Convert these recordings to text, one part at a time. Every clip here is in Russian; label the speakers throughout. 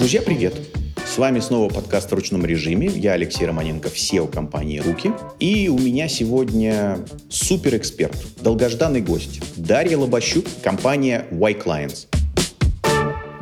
Speaker 1: Друзья, привет! С вами снова подкаст в ручном режиме. Я Алексей Романенко, SEO компании «Руки». И у меня сегодня суперэксперт, долгожданный гость Дарья Лобащук, компания Y Clients.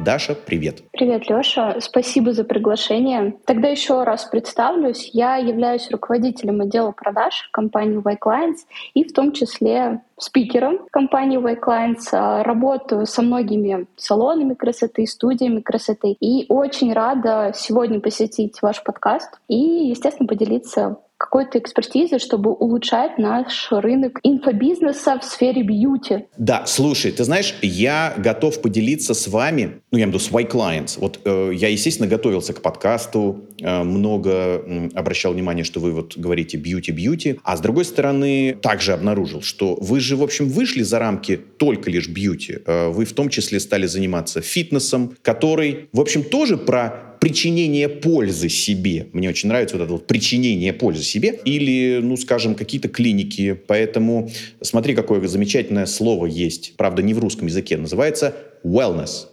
Speaker 1: Даша, привет.
Speaker 2: Привет, Леша. Спасибо за приглашение. Тогда еще раз представлюсь. Я являюсь руководителем отдела продаж компании Y Clients и в том числе спикером компании Y Clients. А, работаю со многими салонами красоты, студиями красоты. И очень рада сегодня посетить ваш подкаст и, естественно, поделиться какой-то экспертизы, чтобы улучшать наш рынок инфобизнеса в сфере бьюти.
Speaker 1: Да, слушай, ты знаешь, я готов поделиться с вами, ну, я имею в виду с Y Clients. Вот э, я, естественно, готовился к подкасту, э, много э, обращал внимание, что вы вот говорите бьюти-бьюти, а с другой стороны также обнаружил, что вы же, в общем, вышли за рамки только лишь бьюти. Э, вы в том числе стали заниматься фитнесом, который, в общем, тоже про причинение пользы себе. Мне очень нравится вот это вот причинение пользы себе. Или, ну, скажем, какие-то клиники. Поэтому смотри, какое замечательное слово есть. Правда, не в русском языке. Называется wellness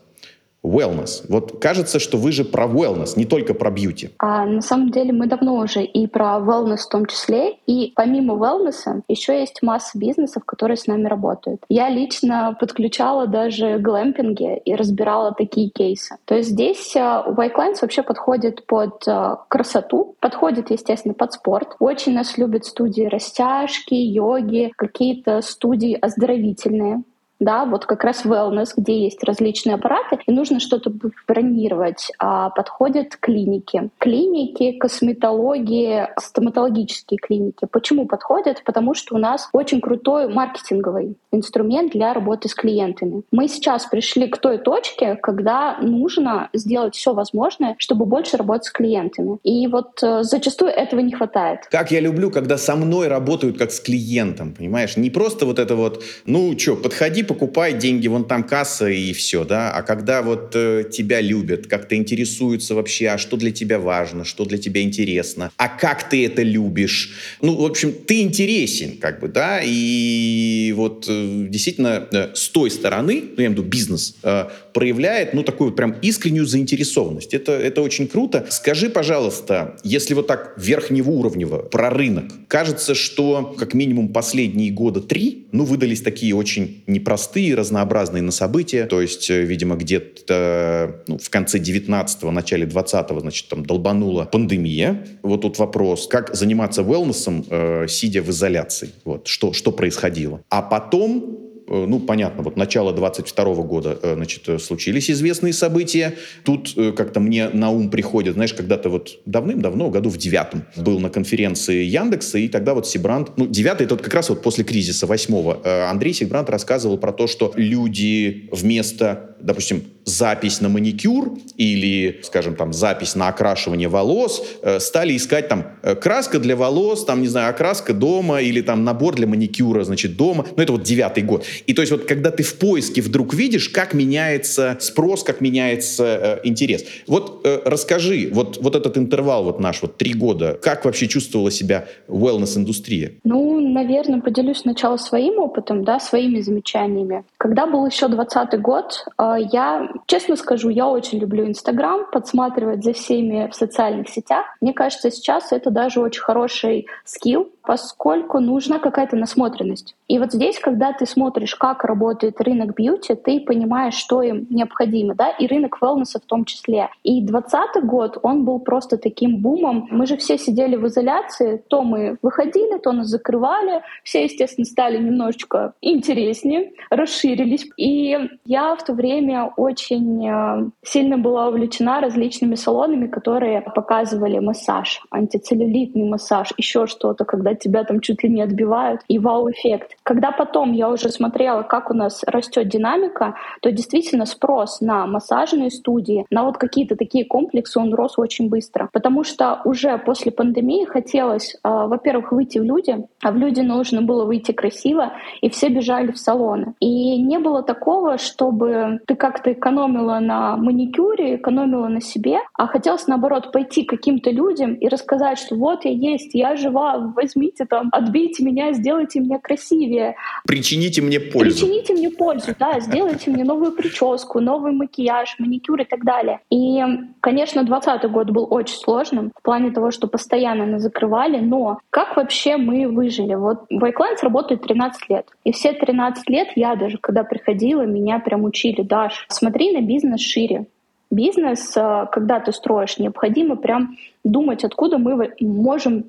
Speaker 1: wellness. Вот кажется, что вы же про wellness, не только про бьюти.
Speaker 2: А на самом деле мы давно уже и про wellness в том числе, и помимо wellness еще есть масса бизнесов, которые с нами работают. Я лично подключала даже глэмпинги и разбирала такие кейсы. То есть здесь White э, Clients вообще подходит под э, красоту, подходит, естественно, под спорт. Очень нас любят студии растяжки, йоги, какие-то студии оздоровительные да, вот как раз wellness, где есть различные аппараты, и нужно что-то бронировать. А подходят клиники. Клиники, косметологии, стоматологические клиники. Почему подходят? Потому что у нас очень крутой маркетинговый инструмент для работы с клиентами. Мы сейчас пришли к той точке, когда нужно сделать все возможное, чтобы больше работать с клиентами. И вот э, зачастую этого не хватает.
Speaker 1: Как я люблю, когда со мной работают как с клиентом, понимаешь? Не просто вот это вот, ну что, подходи, покупай, деньги вон там касса и все, да. А когда вот э, тебя любят, как-то интересуются вообще, а что для тебя важно, что для тебя интересно, а как ты это любишь. Ну, в общем, ты интересен, как бы, да, и вот э, действительно э, с той стороны, ну, я имею в виду бизнес, э, проявляет, ну, такую прям искреннюю заинтересованность. Это, это очень круто. Скажи, пожалуйста, если вот так верхнего уровня про рынок, кажется, что как минимум последние года три, ну, выдались такие очень непростые простые, разнообразные на события. То есть, э, видимо, где-то ну, в конце 19-го, начале 20-го, значит, там долбанула пандемия. Вот тут вопрос, как заниматься wellness, э, сидя в изоляции. Вот, что, что происходило. А потом ну, понятно, вот начало 22 года, э, значит, э, случились известные события. Тут как-то мне на ум приходит, знаешь, когда-то вот давным-давно, году в девятом, был на конференции Яндекса, и тогда вот Сибрант, ну, девятый, это вот как раз вот после кризиса восьмого, Андрей Сибрант рассказывал про то, что люди вместо, допустим, запись на маникюр или, скажем, там, запись на окрашивание волос, э, стали искать там э, краска для волос, там, не знаю, окраска дома или там набор для маникюра, значит, дома. Ну, это вот девятый год. И то есть вот когда ты в поиске вдруг видишь, как меняется спрос, как меняется э, интерес. Вот э, расскажи, вот, вот этот интервал вот наш, вот три года, как вообще чувствовала себя wellness-индустрия?
Speaker 2: Ну, наверное, поделюсь сначала своим опытом, да, своими замечаниями. Когда был еще двадцатый год, э, я Честно скажу, я очень люблю Инстаграм, подсматривать за всеми в социальных сетях. Мне кажется, сейчас это даже очень хороший скилл, поскольку нужна какая-то насмотренность. И вот здесь, когда ты смотришь, как работает рынок бьюти, ты понимаешь, что им необходимо, да, и рынок wellness в том числе. И 2020 год, он был просто таким бумом. Мы же все сидели в изоляции, то мы выходили, то нас закрывали, все, естественно, стали немножечко интереснее, расширились. И я в то время очень э, сильно была увлечена различными салонами, которые показывали массаж, антицеллюлитный массаж, еще что-то, когда тебя там чуть ли не отбивают, и вау-эффект. Когда потом я уже смотрела, как у нас растет динамика, то действительно спрос на массажные студии, на вот какие-то такие комплексы, он рос очень быстро. Потому что уже после пандемии хотелось, э, во-первых, выйти в люди, а в люди нужно было выйти красиво, и все бежали в салоны. И не было такого, чтобы ты как-то экономила на маникюре, экономила на себе, а хотелось, наоборот, пойти к каким-то людям и рассказать, что вот я есть, я жива, возьми возьмите там, отбейте меня, сделайте меня красивее.
Speaker 1: Причините мне пользу.
Speaker 2: Причините мне пользу, да, сделайте мне новую прическу, новый макияж, маникюр и так далее. И, конечно, 2020 год был очень сложным в плане того, что постоянно нас закрывали, но как вообще мы выжили? Вот Вайклайнс работает 13 лет. И все 13 лет я даже, когда приходила, меня прям учили, Даш, смотри на бизнес шире. Бизнес, э, когда ты строишь, необходимо прям думать, откуда мы можем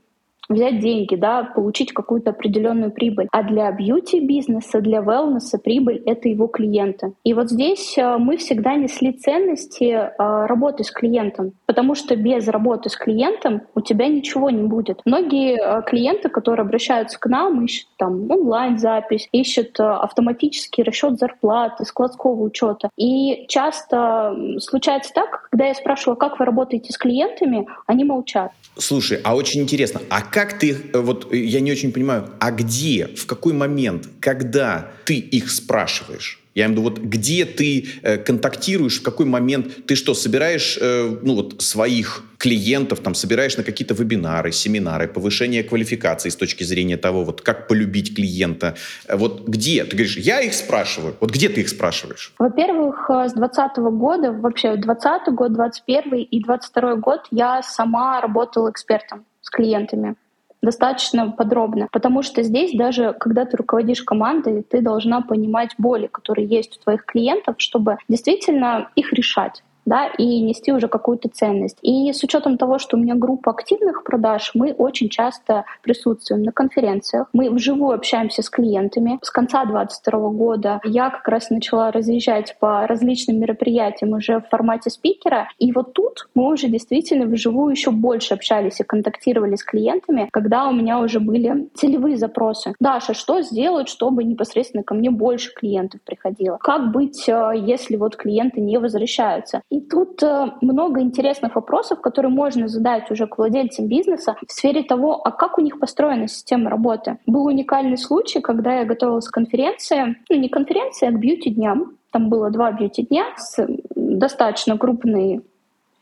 Speaker 2: взять деньги, да, получить какую-то определенную прибыль. А для бьюти-бизнеса, для wellness прибыль — это его клиенты. И вот здесь э, мы всегда несли ценности э, работы с клиентом, потому что без работы с клиентом у тебя ничего не будет. Многие э, клиенты, которые обращаются к нам, ищут там онлайн-запись, ищут автоматический расчет зарплаты, складского учета. И часто случается так, когда я спрашиваю, как вы работаете с клиентами, они молчат.
Speaker 1: Слушай, а очень интересно, а как ты, э, вот э, я не очень понимаю, а где, в какой момент, когда ты их спрашиваешь? Я имею в виду, вот где ты э, контактируешь, в какой момент ты что, собираешь, э, ну вот, своих клиентов, там, собираешь на какие-то вебинары, семинары, повышение квалификации с точки зрения того, вот, как полюбить клиента. Э, вот где? Ты говоришь, я их спрашиваю. Вот где ты их спрашиваешь?
Speaker 2: Во-первых, с 2020 года, вообще 20 год, 21 и 22 год я сама работала экспертом с клиентами достаточно подробно, потому что здесь даже, когда ты руководишь командой, ты должна понимать боли, которые есть у твоих клиентов, чтобы действительно их решать да, и нести уже какую-то ценность. И с учетом того, что у меня группа активных продаж, мы очень часто присутствуем на конференциях, мы вживую общаемся с клиентами. С конца 2022 года я как раз начала разъезжать по различным мероприятиям уже в формате спикера, и вот тут мы уже действительно вживую еще больше общались и контактировали с клиентами, когда у меня уже были целевые запросы. Даша, что сделать, чтобы непосредственно ко мне больше клиентов приходило? Как быть, э, если вот клиенты не возвращаются? И тут э, много интересных вопросов, которые можно задать уже к владельцам бизнеса в сфере того, а как у них построена система работы. Был уникальный случай, когда я готовилась к конференции, ну не конференции, а к бьюти-дням. Там было два бьюти-дня с достаточно крупной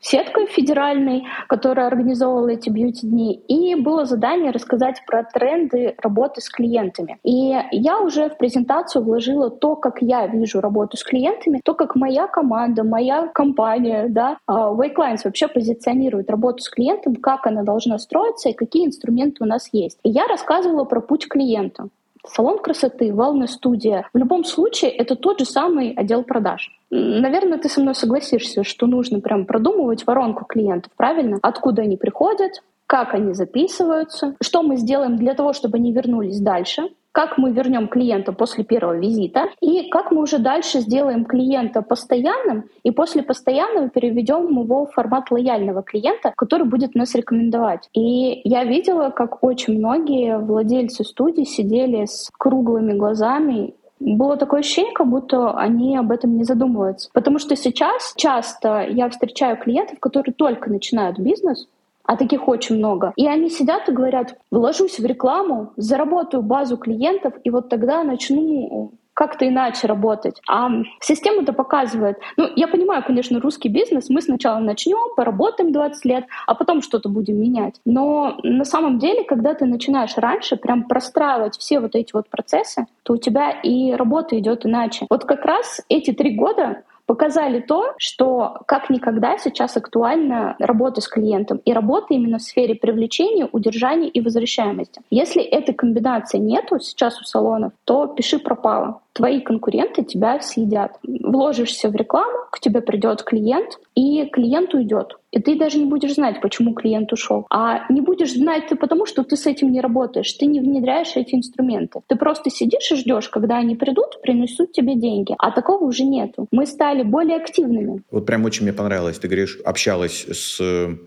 Speaker 2: сеткой федеральной, которая организовывала эти бьюти-дни, и было задание рассказать про тренды работы с клиентами. И я уже в презентацию вложила то, как я вижу работу с клиентами, то, как моя команда, моя компания, да, Wayclines вообще позиционирует работу с клиентом, как она должна строиться и какие инструменты у нас есть. И я рассказывала про путь клиента салон красоты, вellness-студия. В любом случае, это тот же самый отдел продаж. Наверное, ты со мной согласишься, что нужно прям продумывать воронку клиентов, правильно? Откуда они приходят, как они записываются, что мы сделаем для того, чтобы они вернулись дальше, как мы вернем клиента после первого визита и как мы уже дальше сделаем клиента постоянным и после постоянного переведем его в формат лояльного клиента, который будет нас рекомендовать. И я видела, как очень многие владельцы студий сидели с круглыми глазами было такое ощущение, как будто они об этом не задумываются. Потому что сейчас часто я встречаю клиентов, которые только начинают бизнес, а таких очень много. И они сидят и говорят, вложусь в рекламу, заработаю базу клиентов, и вот тогда начну как-то иначе работать. А система это показывает. Ну, я понимаю, конечно, русский бизнес. Мы сначала начнем, поработаем 20 лет, а потом что-то будем менять. Но на самом деле, когда ты начинаешь раньше прям простраивать все вот эти вот процессы, то у тебя и работа идет иначе. Вот как раз эти три года показали то, что как никогда сейчас актуальна работа с клиентом и работа именно в сфере привлечения, удержания и возвращаемости. Если этой комбинации нету сейчас у салонов, то пиши пропало твои конкуренты тебя съедят. Вложишься в рекламу, к тебе придет клиент, и клиент уйдет. И ты даже не будешь знать, почему клиент ушел. А не будешь знать ты потому, что ты с этим не работаешь, ты не внедряешь эти инструменты. Ты просто сидишь и ждешь, когда они придут, принесут тебе деньги. А такого уже нету. Мы стали более активными.
Speaker 1: Вот прям очень мне понравилось. Ты говоришь, общалась с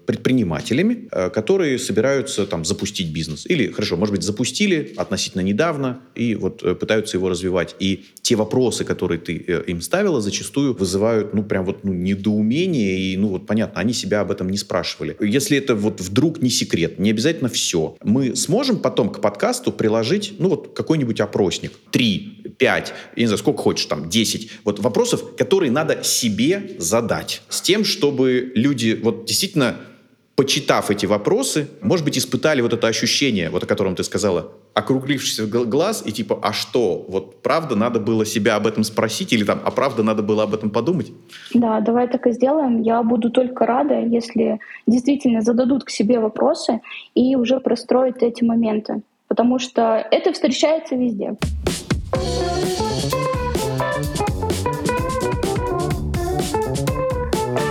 Speaker 1: предпринимателями, э, которые собираются там запустить бизнес. Или, хорошо, может быть, запустили относительно недавно и вот э, пытаются его развивать. И те вопросы, которые ты э, им ставила, зачастую вызывают, ну, прям вот ну, недоумение. И, ну, вот понятно, они себя об этом не спрашивали. Если это вот вдруг не секрет, не обязательно все. Мы сможем потом к подкасту приложить, ну, вот какой-нибудь опросник. Три, пять, я не знаю, сколько хочешь, там, десять. Вот вопросов, которые надо себе задать. С тем, чтобы люди вот действительно почитав эти вопросы, может быть, испытали вот это ощущение, вот о котором ты сказала, округлившийся глаз и типа, а что, вот правда надо было себя об этом спросить или там, а правда надо было об этом подумать?
Speaker 2: Да, давай так и сделаем. Я буду только рада, если действительно зададут к себе вопросы и уже простроить эти моменты, потому что это встречается везде.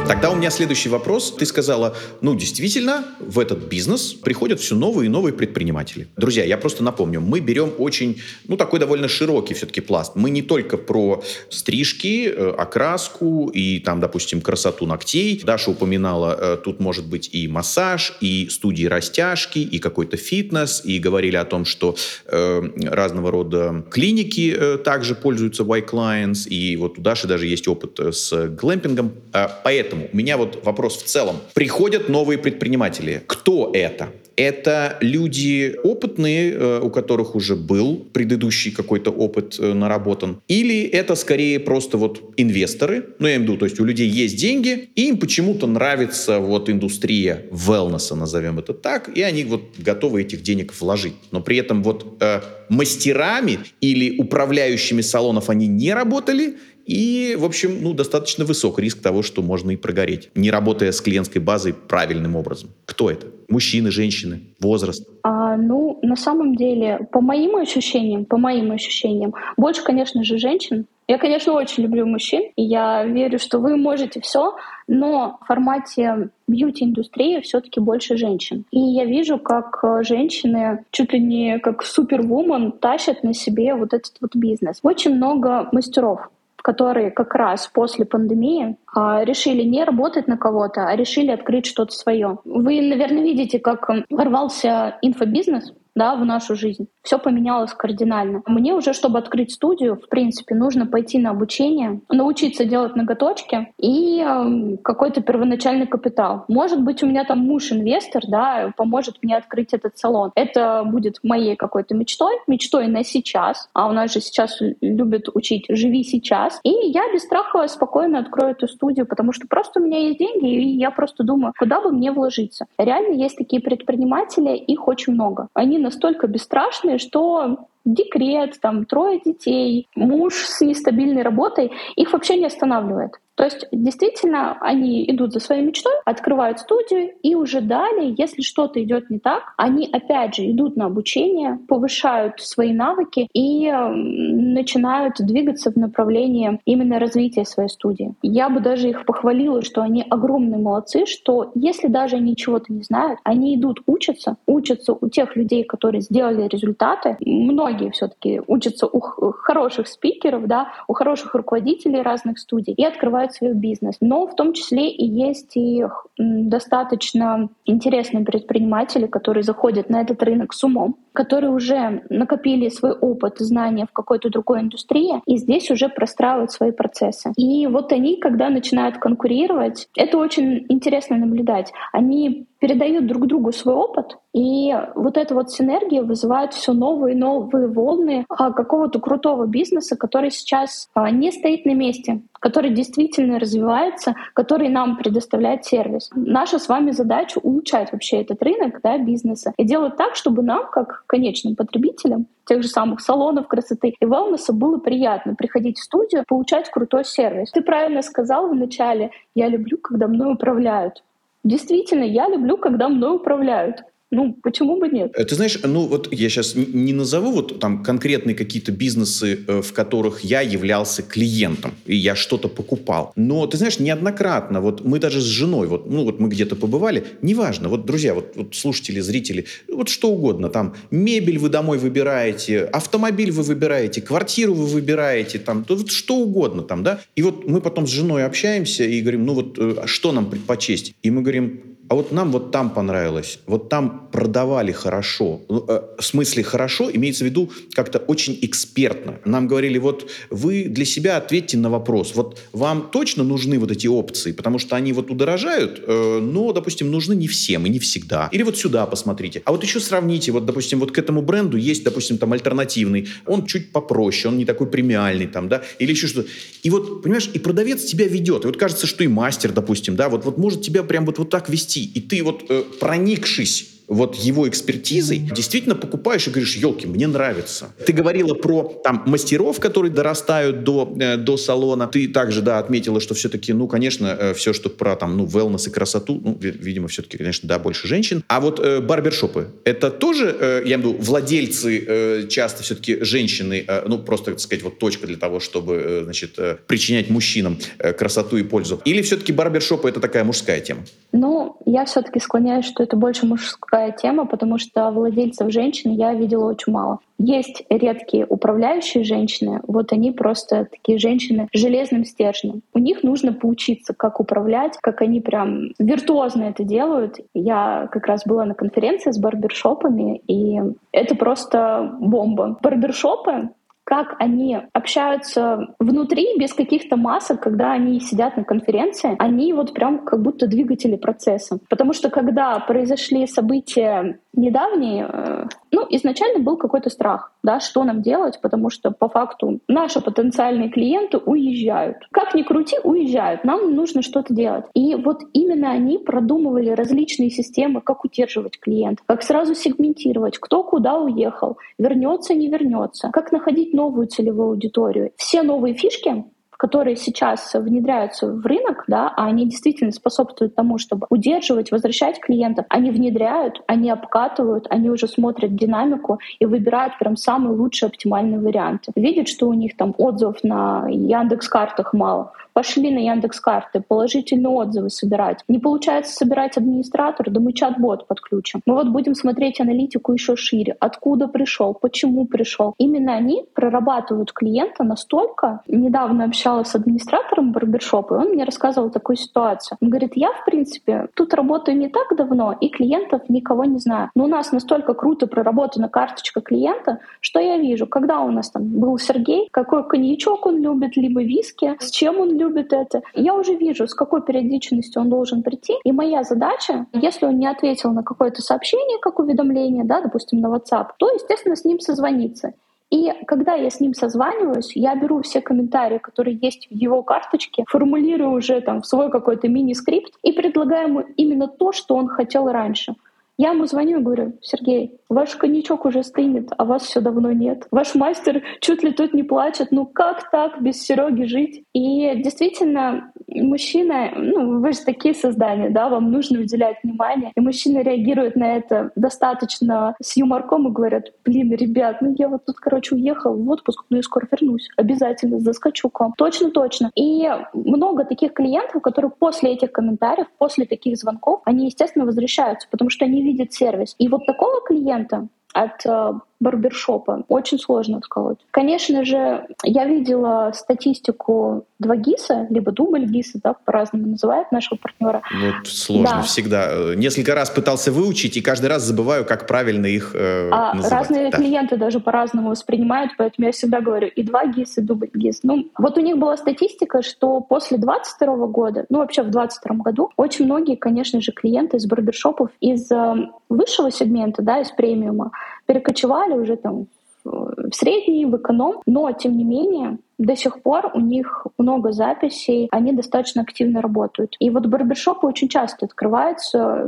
Speaker 1: Тогда у меня следующий вопрос. Ты сказала, ну, действительно, в этот бизнес приходят все новые и новые предприниматели. Друзья, я просто напомню, мы берем очень, ну, такой довольно широкий все-таки пласт. Мы не только про стрижки, э, окраску и там, допустим, красоту ногтей. Даша упоминала, э, тут может быть и массаж, и студии растяжки, и какой-то фитнес, и говорили о том, что э, разного рода клиники э, также пользуются Y-Clients, и вот у Даши даже есть опыт э, с глэмпингом. Э, поэтому Поэтому у меня вот вопрос в целом. Приходят новые предприниматели. Кто это? Это люди опытные, э, у которых уже был предыдущий какой-то опыт э, наработан. Или это скорее просто вот инвесторы, ну я имею в виду, то есть у людей есть деньги, и им почему-то нравится вот индустрия wellness, назовем это так, и они вот готовы этих денег вложить. Но при этом вот э, мастерами или управляющими салонов они не работали, и, в общем, ну, достаточно высок риск того, что можно и прогореть, не работая с клиентской базой правильным образом. Кто это? Мужчины, женщины, возраст?
Speaker 2: А, ну, на самом деле, по моим ощущениям, по моим ощущениям, больше, конечно же, женщин. Я, конечно, очень люблю мужчин, и я верю, что вы можете все, но в формате бьюти-индустрии все-таки больше женщин. И я вижу, как женщины чуть ли не как супервумен тащат на себе вот этот вот бизнес. Очень много мастеров которые как раз после пандемии решили не работать на кого-то, а решили открыть что-то свое. Вы, наверное, видите, как ворвался инфобизнес да, в нашу жизнь. Все поменялось кардинально. Мне уже, чтобы открыть студию, в принципе, нужно пойти на обучение, научиться делать ноготочки и какой-то первоначальный капитал. Может быть, у меня там муж-инвестор, да, поможет мне открыть этот салон. Это будет моей какой-то мечтой, мечтой на сейчас. А у нас же сейчас любят учить «живи сейчас». И я без страха спокойно открою эту студию, потому что просто у меня есть деньги, и я просто думаю, куда бы мне вложиться. Реально есть такие предприниматели, их очень много. Они настолько бесстрашные, что декрет, там, трое детей, муж с нестабильной работой их вообще не останавливает. То есть действительно они идут за своей мечтой, открывают студию, и уже далее, если что-то идет не так, они опять же идут на обучение, повышают свои навыки и э, начинают двигаться в направлении именно развития своей студии. Я бы даже их похвалила, что они огромные молодцы, что если даже они чего-то не знают, они идут учатся, учатся у тех людей, которые сделали результаты. Многие все-таки учатся у хороших спикеров, да, у хороших руководителей разных студий и открывают развивают свой бизнес. Но в том числе и есть и достаточно интересные предприниматели, которые заходят на этот рынок с умом, которые уже накопили свой опыт, знания в какой-то другой индустрии, и здесь уже простраивают свои процессы. И вот они, когда начинают конкурировать, это очень интересно наблюдать. Они передают друг другу свой опыт, и вот эта вот синергия вызывает все новые и новые волны а, какого-то крутого бизнеса, который сейчас а, не стоит на месте, который действительно развивается, который нам предоставляет сервис. Наша с вами задача улучшать вообще этот рынок да, бизнеса и делать так, чтобы нам, как конечным потребителям, тех же самых салонов красоты и wellness было приятно приходить в студию, получать крутой сервис. Ты правильно сказал вначале, я люблю, когда мной управляют. Действительно, я люблю, когда мной управляют. Ну, почему бы нет?
Speaker 1: Э, ты знаешь, ну вот я сейчас не назову вот там конкретные какие-то бизнесы, э, в которых я являлся клиентом, и я что-то покупал. Но ты знаешь, неоднократно, вот мы даже с женой, вот, ну вот мы где-то побывали, неважно, вот, друзья, вот, вот слушатели, зрители, вот что угодно, там, мебель вы домой выбираете, автомобиль вы выбираете, квартиру вы выбираете, там, вот что угодно там, да, и вот мы потом с женой общаемся и говорим, ну вот, э, что нам предпочесть? И мы говорим, а вот нам вот там понравилось, вот там продавали хорошо. Ну, э, в смысле хорошо имеется в виду как-то очень экспертно. Нам говорили, вот вы для себя ответьте на вопрос, вот вам точно нужны вот эти опции, потому что они вот удорожают, э, но, допустим, нужны не всем и не всегда. Или вот сюда посмотрите. А вот еще сравните, вот, допустим, вот к этому бренду есть, допустим, там альтернативный, он чуть попроще, он не такой премиальный там, да, или еще что-то. И вот, понимаешь, и продавец тебя ведет. И вот кажется, что и мастер, допустим, да, вот, вот может тебя прям вот, вот так вести вести, и ты вот э, проникшись вот его экспертизой, действительно покупаешь и говоришь, елки, мне нравится. Ты говорила про там мастеров, которые дорастают до, э, до салона. Ты также, да, отметила, что все-таки, ну, конечно, э, все, что про там, ну, wellness и красоту, ну, видимо, все-таки, конечно, да, больше женщин. А вот э, барбершопы, это тоже, э, я имею в виду, владельцы э, часто все-таки женщины, э, ну, просто, так сказать, вот точка для того, чтобы, э, значит, э, причинять мужчинам э, красоту и пользу? Или все-таки барбершопы это такая мужская тема?
Speaker 2: Ну, я все-таки склоняюсь, что это больше мужская такая тема, потому что владельцев женщин я видела очень мало. Есть редкие управляющие женщины, вот они просто такие женщины с железным стержнем. У них нужно поучиться, как управлять, как они прям виртуозно это делают. Я как раз была на конференции с барбершопами, и это просто бомба. Барбершопы как они общаются внутри, без каких-то масок, когда они сидят на конференции, они вот прям как будто двигатели процесса. Потому что когда произошли события недавние, э, ну, изначально был какой-то страх, да, что нам делать, потому что по факту наши потенциальные клиенты уезжают. Как ни крути, уезжают. Нам нужно что-то делать. И вот именно они продумывали различные системы, как удерживать клиента, как сразу сегментировать, кто куда уехал, вернется, не вернется, как находить новую целевую аудиторию. Все новые фишки которые сейчас внедряются в рынок, да, а они действительно способствуют тому, чтобы удерживать, возвращать клиентов, они внедряют, они обкатывают, они уже смотрят динамику и выбирают прям самый лучший оптимальный вариант. Видят, что у них там отзывов на Яндекс картах мало, пошли на Яндекс карты, положительные отзывы собирать. Не получается собирать администратор, да мы чат-бот подключим. Мы вот будем смотреть аналитику еще шире. Откуда пришел, почему пришел. Именно они прорабатывают клиента настолько. Недавно общалась с администратором барбершопа, и он мне рассказывал такую ситуацию. Он говорит, я, в принципе, тут работаю не так давно, и клиентов никого не знаю. Но у нас настолько круто проработана карточка клиента, что я вижу, когда у нас там был Сергей, какой коньячок он любит, либо виски, с чем он любит это. Я уже вижу, с какой периодичностью он должен прийти. И моя задача, если он не ответил на какое-то сообщение, как уведомление, да, допустим, на WhatsApp, то, естественно, с ним созвониться. И когда я с ним созваниваюсь, я беру все комментарии, которые есть в его карточке, формулирую уже там в свой какой-то мини-скрипт и предлагаю ему именно то, что он хотел раньше. Я ему звоню и говорю, Сергей, ваш коньячок уже стынет, а вас все давно нет. Ваш мастер чуть ли тут не плачет. Ну как так без Сереги жить? И действительно, мужчина, ну вы же такие создания, да, вам нужно уделять внимание. И мужчина реагирует на это достаточно с юморком и говорят, блин, ребят, ну я вот тут, короче, уехал в отпуск, но я скоро вернусь. Обязательно заскочу к вам. Точно, точно. И много таких клиентов, которые после этих комментариев, после таких звонков, они, естественно, возвращаются, потому что они видит сервис. И вот такого клиента от э, барбершопа очень сложно отколоть. Конечно же, я видела статистику два ГИСа, либо дубль ГИСа, да, по-разному называют нашего партнера.
Speaker 1: Вот сложно да. всегда. Несколько раз пытался выучить, и каждый раз забываю, как правильно их э,
Speaker 2: а называть. Разные да. клиенты даже по-разному воспринимают, поэтому я всегда говорю и два ГИС, и дубль ГИС. Ну, вот у них была статистика, что после 22 года, ну вообще в 22 году, очень многие, конечно же, клиенты из барбершопов из э, высшего сегмента, да, из премиума, перекочевали уже там в средний, в эконом, но тем не менее до сих пор у них много записей, они достаточно активно работают. И вот барбершопы очень часто открываются,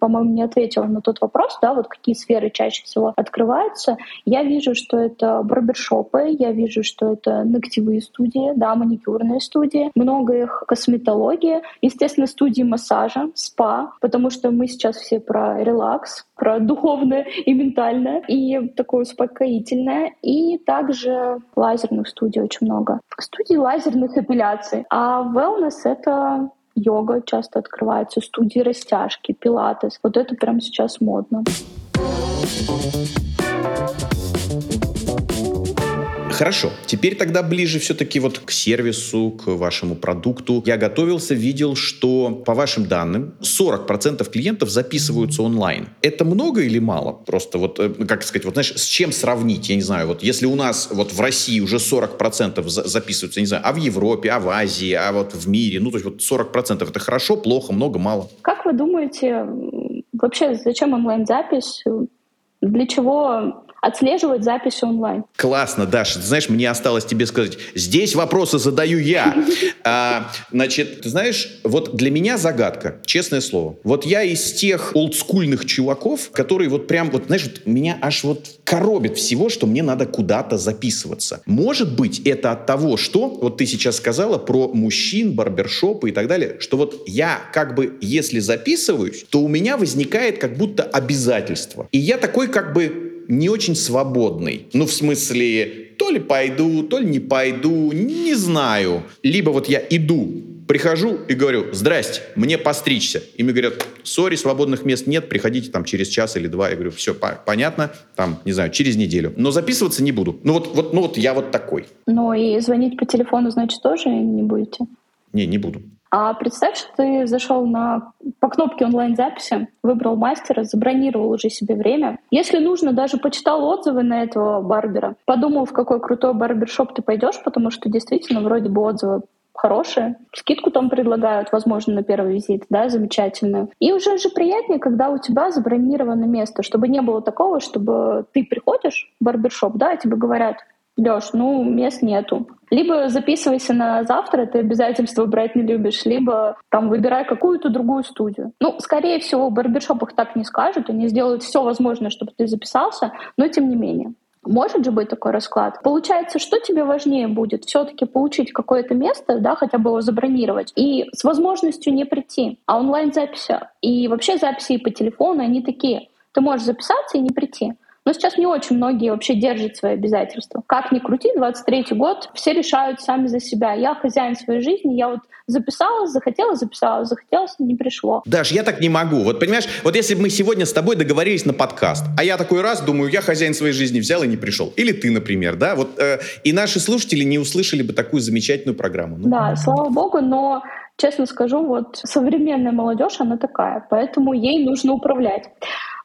Speaker 2: по-моему, не ответила на тот вопрос, да, вот какие сферы чаще всего открываются. Я вижу, что это барбершопы, я вижу, что это ногтевые студии, да, маникюрные студии, много их косметология, естественно, студии массажа, спа, потому что мы сейчас все про релакс, про духовное и ментальное, и такое успокоительное, и также лазерных студий очень много. Студии лазерных эпиляций. А wellness — это йога часто открывается, студии растяжки, пилатес. Вот это прямо сейчас модно.
Speaker 1: Хорошо. Теперь тогда ближе все-таки вот к сервису, к вашему продукту. Я готовился, видел, что по вашим данным 40% клиентов записываются онлайн. Это много или мало? Просто вот, э, как сказать, вот знаешь, с чем сравнить? Я не знаю, вот если у нас вот в России уже 40% записываются, не знаю, а в Европе, а в Азии, а вот в мире, ну то есть вот 40% это хорошо, плохо, много, мало?
Speaker 2: Как вы думаете, вообще зачем онлайн-запись? Для чего отслеживать записи онлайн.
Speaker 1: Классно, Даша. Знаешь, мне осталось тебе сказать, здесь вопросы задаю я. А, значит, ты знаешь, вот для меня загадка, честное слово. Вот я из тех олдскульных чуваков, которые вот прям, вот знаешь, вот меня аж вот коробит всего, что мне надо куда-то записываться. Может быть, это от того, что, вот ты сейчас сказала про мужчин, барбершопы и так далее, что вот я как бы, если записываюсь, то у меня возникает как будто обязательство. И я такой как бы не очень свободный. Ну, в смысле, то ли пойду, то ли не пойду, не знаю. Либо вот я иду, прихожу и говорю, здрасте, мне постричься. И мне говорят, сори, свободных мест нет, приходите там через час или два. Я говорю, все, по- понятно, там, не знаю, через неделю. Но записываться не буду. Ну вот, вот, ну вот я вот такой.
Speaker 2: Ну и звонить по телефону, значит, тоже не будете?
Speaker 1: Не, не буду.
Speaker 2: А представь, что ты зашел на, по кнопке онлайн-записи, выбрал мастера, забронировал уже себе время. Если нужно, даже почитал отзывы на этого барбера, подумал, в какой крутой барбершоп ты пойдешь, потому что действительно вроде бы отзывы хорошие. Скидку там предлагают, возможно, на первый визит, да, замечательную. И уже же приятнее, когда у тебя забронировано место, чтобы не было такого, чтобы ты приходишь в барбершоп, да, и тебе говорят, Леш, ну, мест нету. Либо записывайся на завтра, ты обязательства брать не любишь, либо там выбирай какую-то другую студию. Ну, скорее всего, в барбершопах так не скажут, они сделают все возможное, чтобы ты записался, но тем не менее. Может же быть такой расклад. Получается, что тебе важнее будет? Все-таки получить какое-то место, да, хотя бы его забронировать, и с возможностью не прийти. А онлайн-записи и вообще записи по телефону, они такие. Ты можешь записаться и не прийти. Но сейчас не очень многие вообще держат свои обязательства. Как ни крути, 23-й год, все решают сами за себя. Я хозяин своей жизни, я вот записалась, захотела, записалась, захотелось, не пришло.
Speaker 1: Даш, я так не могу. Вот понимаешь, вот если бы мы сегодня с тобой договорились на подкаст, а я такой раз думаю, я хозяин своей жизни взял и не пришел. Или ты, например, да? Вот э, и наши слушатели не услышали бы такую замечательную программу.
Speaker 2: Ну. Да, слава богу, но честно скажу, вот современная молодежь, она такая, поэтому ей нужно управлять.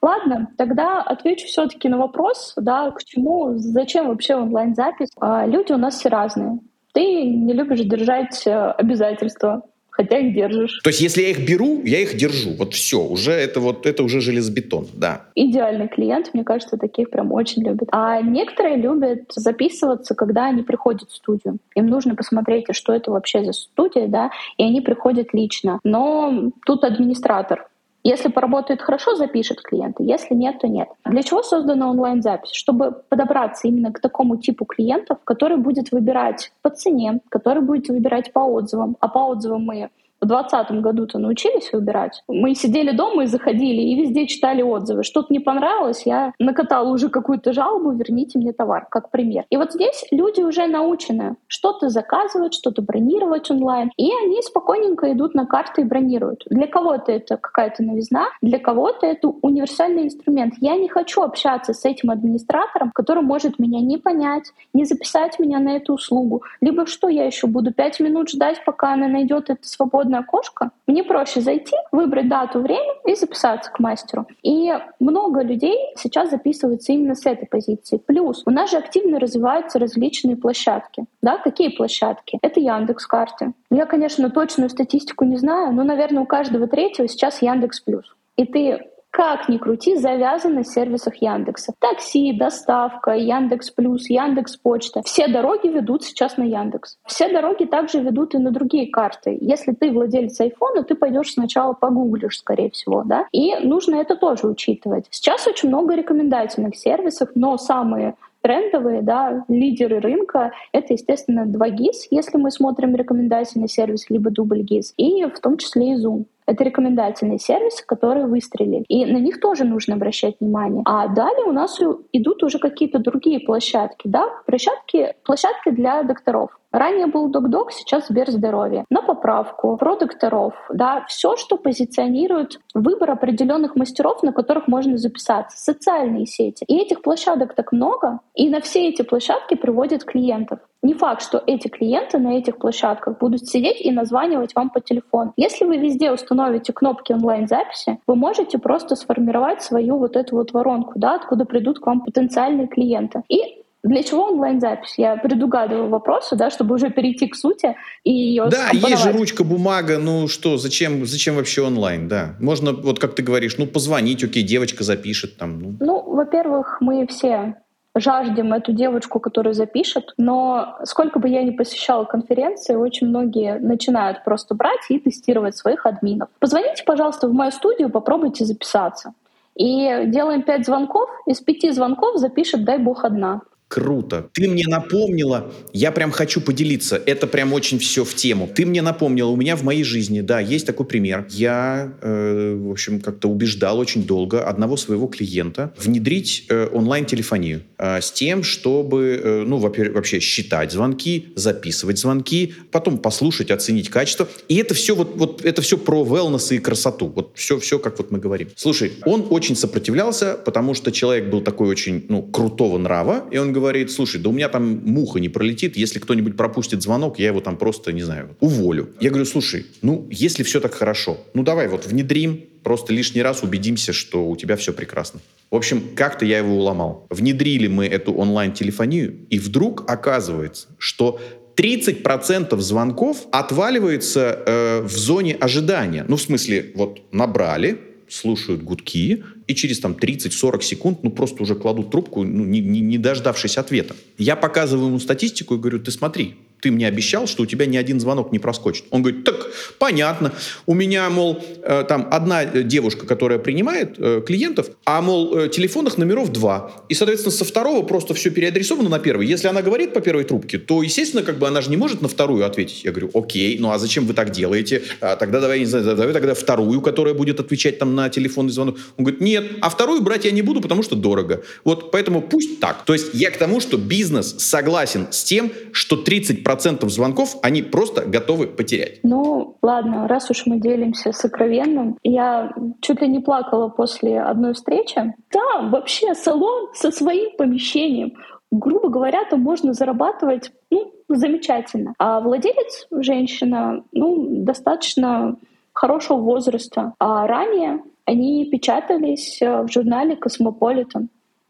Speaker 2: Ладно, тогда отвечу все-таки на вопрос, да, к чему, зачем вообще онлайн-запись. А, люди у нас все разные. Ты не любишь держать э, обязательства, хотя их держишь.
Speaker 1: То есть, если я их беру, я их держу. Вот все, уже это вот это уже железобетон, да.
Speaker 2: Идеальный клиент, мне кажется, таких прям очень любят. А некоторые любят записываться, когда они приходят в студию. Им нужно посмотреть, что это вообще за студия, да, и они приходят лично. Но тут администратор если поработает хорошо, запишет клиента. Если нет, то нет. Для чего создана онлайн-запись? Чтобы подобраться именно к такому типу клиентов, который будет выбирать по цене, который будет выбирать по отзывам. А по отзывам мы в 2020 году-то научились выбирать. Мы сидели дома и заходили, и везде читали отзывы. Что-то не понравилось, я накатала уже какую-то жалобу, верните мне товар, как пример. И вот здесь люди уже научены что-то заказывать, что-то бронировать онлайн, и они спокойненько идут на карты и бронируют. Для кого-то это какая-то новизна, для кого-то это универсальный инструмент. Я не хочу общаться с этим администратором, который может меня не понять, не записать меня на эту услугу. Либо что я еще буду пять минут ждать, пока она найдет это свободное свободное окошко, мне проще зайти, выбрать дату, время и записаться к мастеру. И много людей сейчас записываются именно с этой позиции. Плюс у нас же активно развиваются различные площадки. Да, какие площадки? Это Яндекс карты. Я, конечно, точную статистику не знаю, но, наверное, у каждого третьего сейчас Яндекс Плюс. И ты как ни крути, завязаны в сервисах Яндекса. Такси, доставка, Яндекс Плюс, Яндекс Почта. Все дороги ведут сейчас на Яндекс. Все дороги также ведут и на другие карты. Если ты владелец айфона, ты пойдешь сначала погуглишь, скорее всего, да? И нужно это тоже учитывать. Сейчас очень много рекомендательных сервисов, но самые трендовые, да, лидеры рынка — это, естественно, 2GIS, если мы смотрим рекомендательный сервис, либо дубль GIS, и в том числе и Zoom. Это рекомендательные сервисы, которые выстрелили. И на них тоже нужно обращать внимание. А далее у нас идут уже какие-то другие площадки. Да? Площадки, площадки для докторов. Ранее был док-док, сейчас Сберздоровье. На поправку, про докторов, да, все, что позиционирует выбор определенных мастеров, на которых можно записаться, социальные сети. И этих площадок так много, и на все эти площадки приводят клиентов. Не факт, что эти клиенты на этих площадках будут сидеть и названивать вам по телефону. Если вы везде установите кнопки онлайн-записи, вы можете просто сформировать свою вот эту вот воронку, да, откуда придут к вам потенциальные клиенты. И для чего онлайн-запись? Я предугадываю вопросы, да, чтобы уже перейти к сути и ее
Speaker 1: Да, есть же ручка, бумага, ну что, зачем, зачем вообще онлайн, да? Можно, вот как ты говоришь, ну позвонить, окей, девочка запишет там.
Speaker 2: Ну, ну во-первых, мы все жаждем эту девочку, которая запишет, но сколько бы я ни посещала конференции, очень многие начинают просто брать и тестировать своих админов. Позвоните, пожалуйста, в мою студию, попробуйте записаться. И делаем пять звонков, из пяти звонков запишет, дай бог, одна.
Speaker 1: Круто. Ты мне напомнила, я прям хочу поделиться, это прям очень все в тему. Ты мне напомнила, у меня в моей жизни, да, есть такой пример. Я, э, в общем, как-то убеждал очень долго одного своего клиента внедрить э, онлайн-телефонию э, с тем, чтобы, э, ну, вообще считать звонки, записывать звонки, потом послушать, оценить качество. И это все вот, вот это все про wellness и красоту. Вот все, все, как вот мы говорим. Слушай, он очень сопротивлялся, потому что человек был такой очень, ну, крутого нрава, и он говорит, слушай, да у меня там муха не пролетит, если кто-нибудь пропустит звонок, я его там просто, не знаю, уволю. Я говорю, слушай, ну, если все так хорошо, ну, давай вот внедрим, просто лишний раз убедимся, что у тебя все прекрасно. В общем, как-то я его уломал. Внедрили мы эту онлайн-телефонию, и вдруг оказывается, что 30% звонков отваливается э, в зоне ожидания. Ну, в смысле, вот набрали, слушают гудки, и через там 30-40 секунд, ну, просто уже кладут трубку, ну, не, не, не дождавшись ответа. Я показываю ему статистику и говорю, ты смотри, ты мне обещал, что у тебя ни один звонок не проскочит. Он говорит, так, понятно. У меня, мол, э, там одна девушка, которая принимает э, клиентов, а, мол, э, телефонных номеров два. И, соответственно, со второго просто все переадресовано на первый. Если она говорит по первой трубке, то, естественно, как бы она же не может на вторую ответить. Я говорю, окей, ну а зачем вы так делаете? А, тогда давай, не знаю, давай тогда вторую, которая будет отвечать там на телефонный звонок. Он говорит, нет, а вторую брать я не буду, потому что дорого. Вот поэтому пусть так. То есть я к тому, что бизнес согласен с тем, что 30% процентов звонков они просто готовы потерять.
Speaker 2: Ну, ладно, раз уж мы делимся сокровенным, я чуть ли не плакала после одной встречи. Да, вообще салон со своим помещением. Грубо говоря, там можно зарабатывать ну, замечательно. А владелец, женщина, ну, достаточно хорошего возраста. А ранее они печатались в журнале «Cosmopolitan».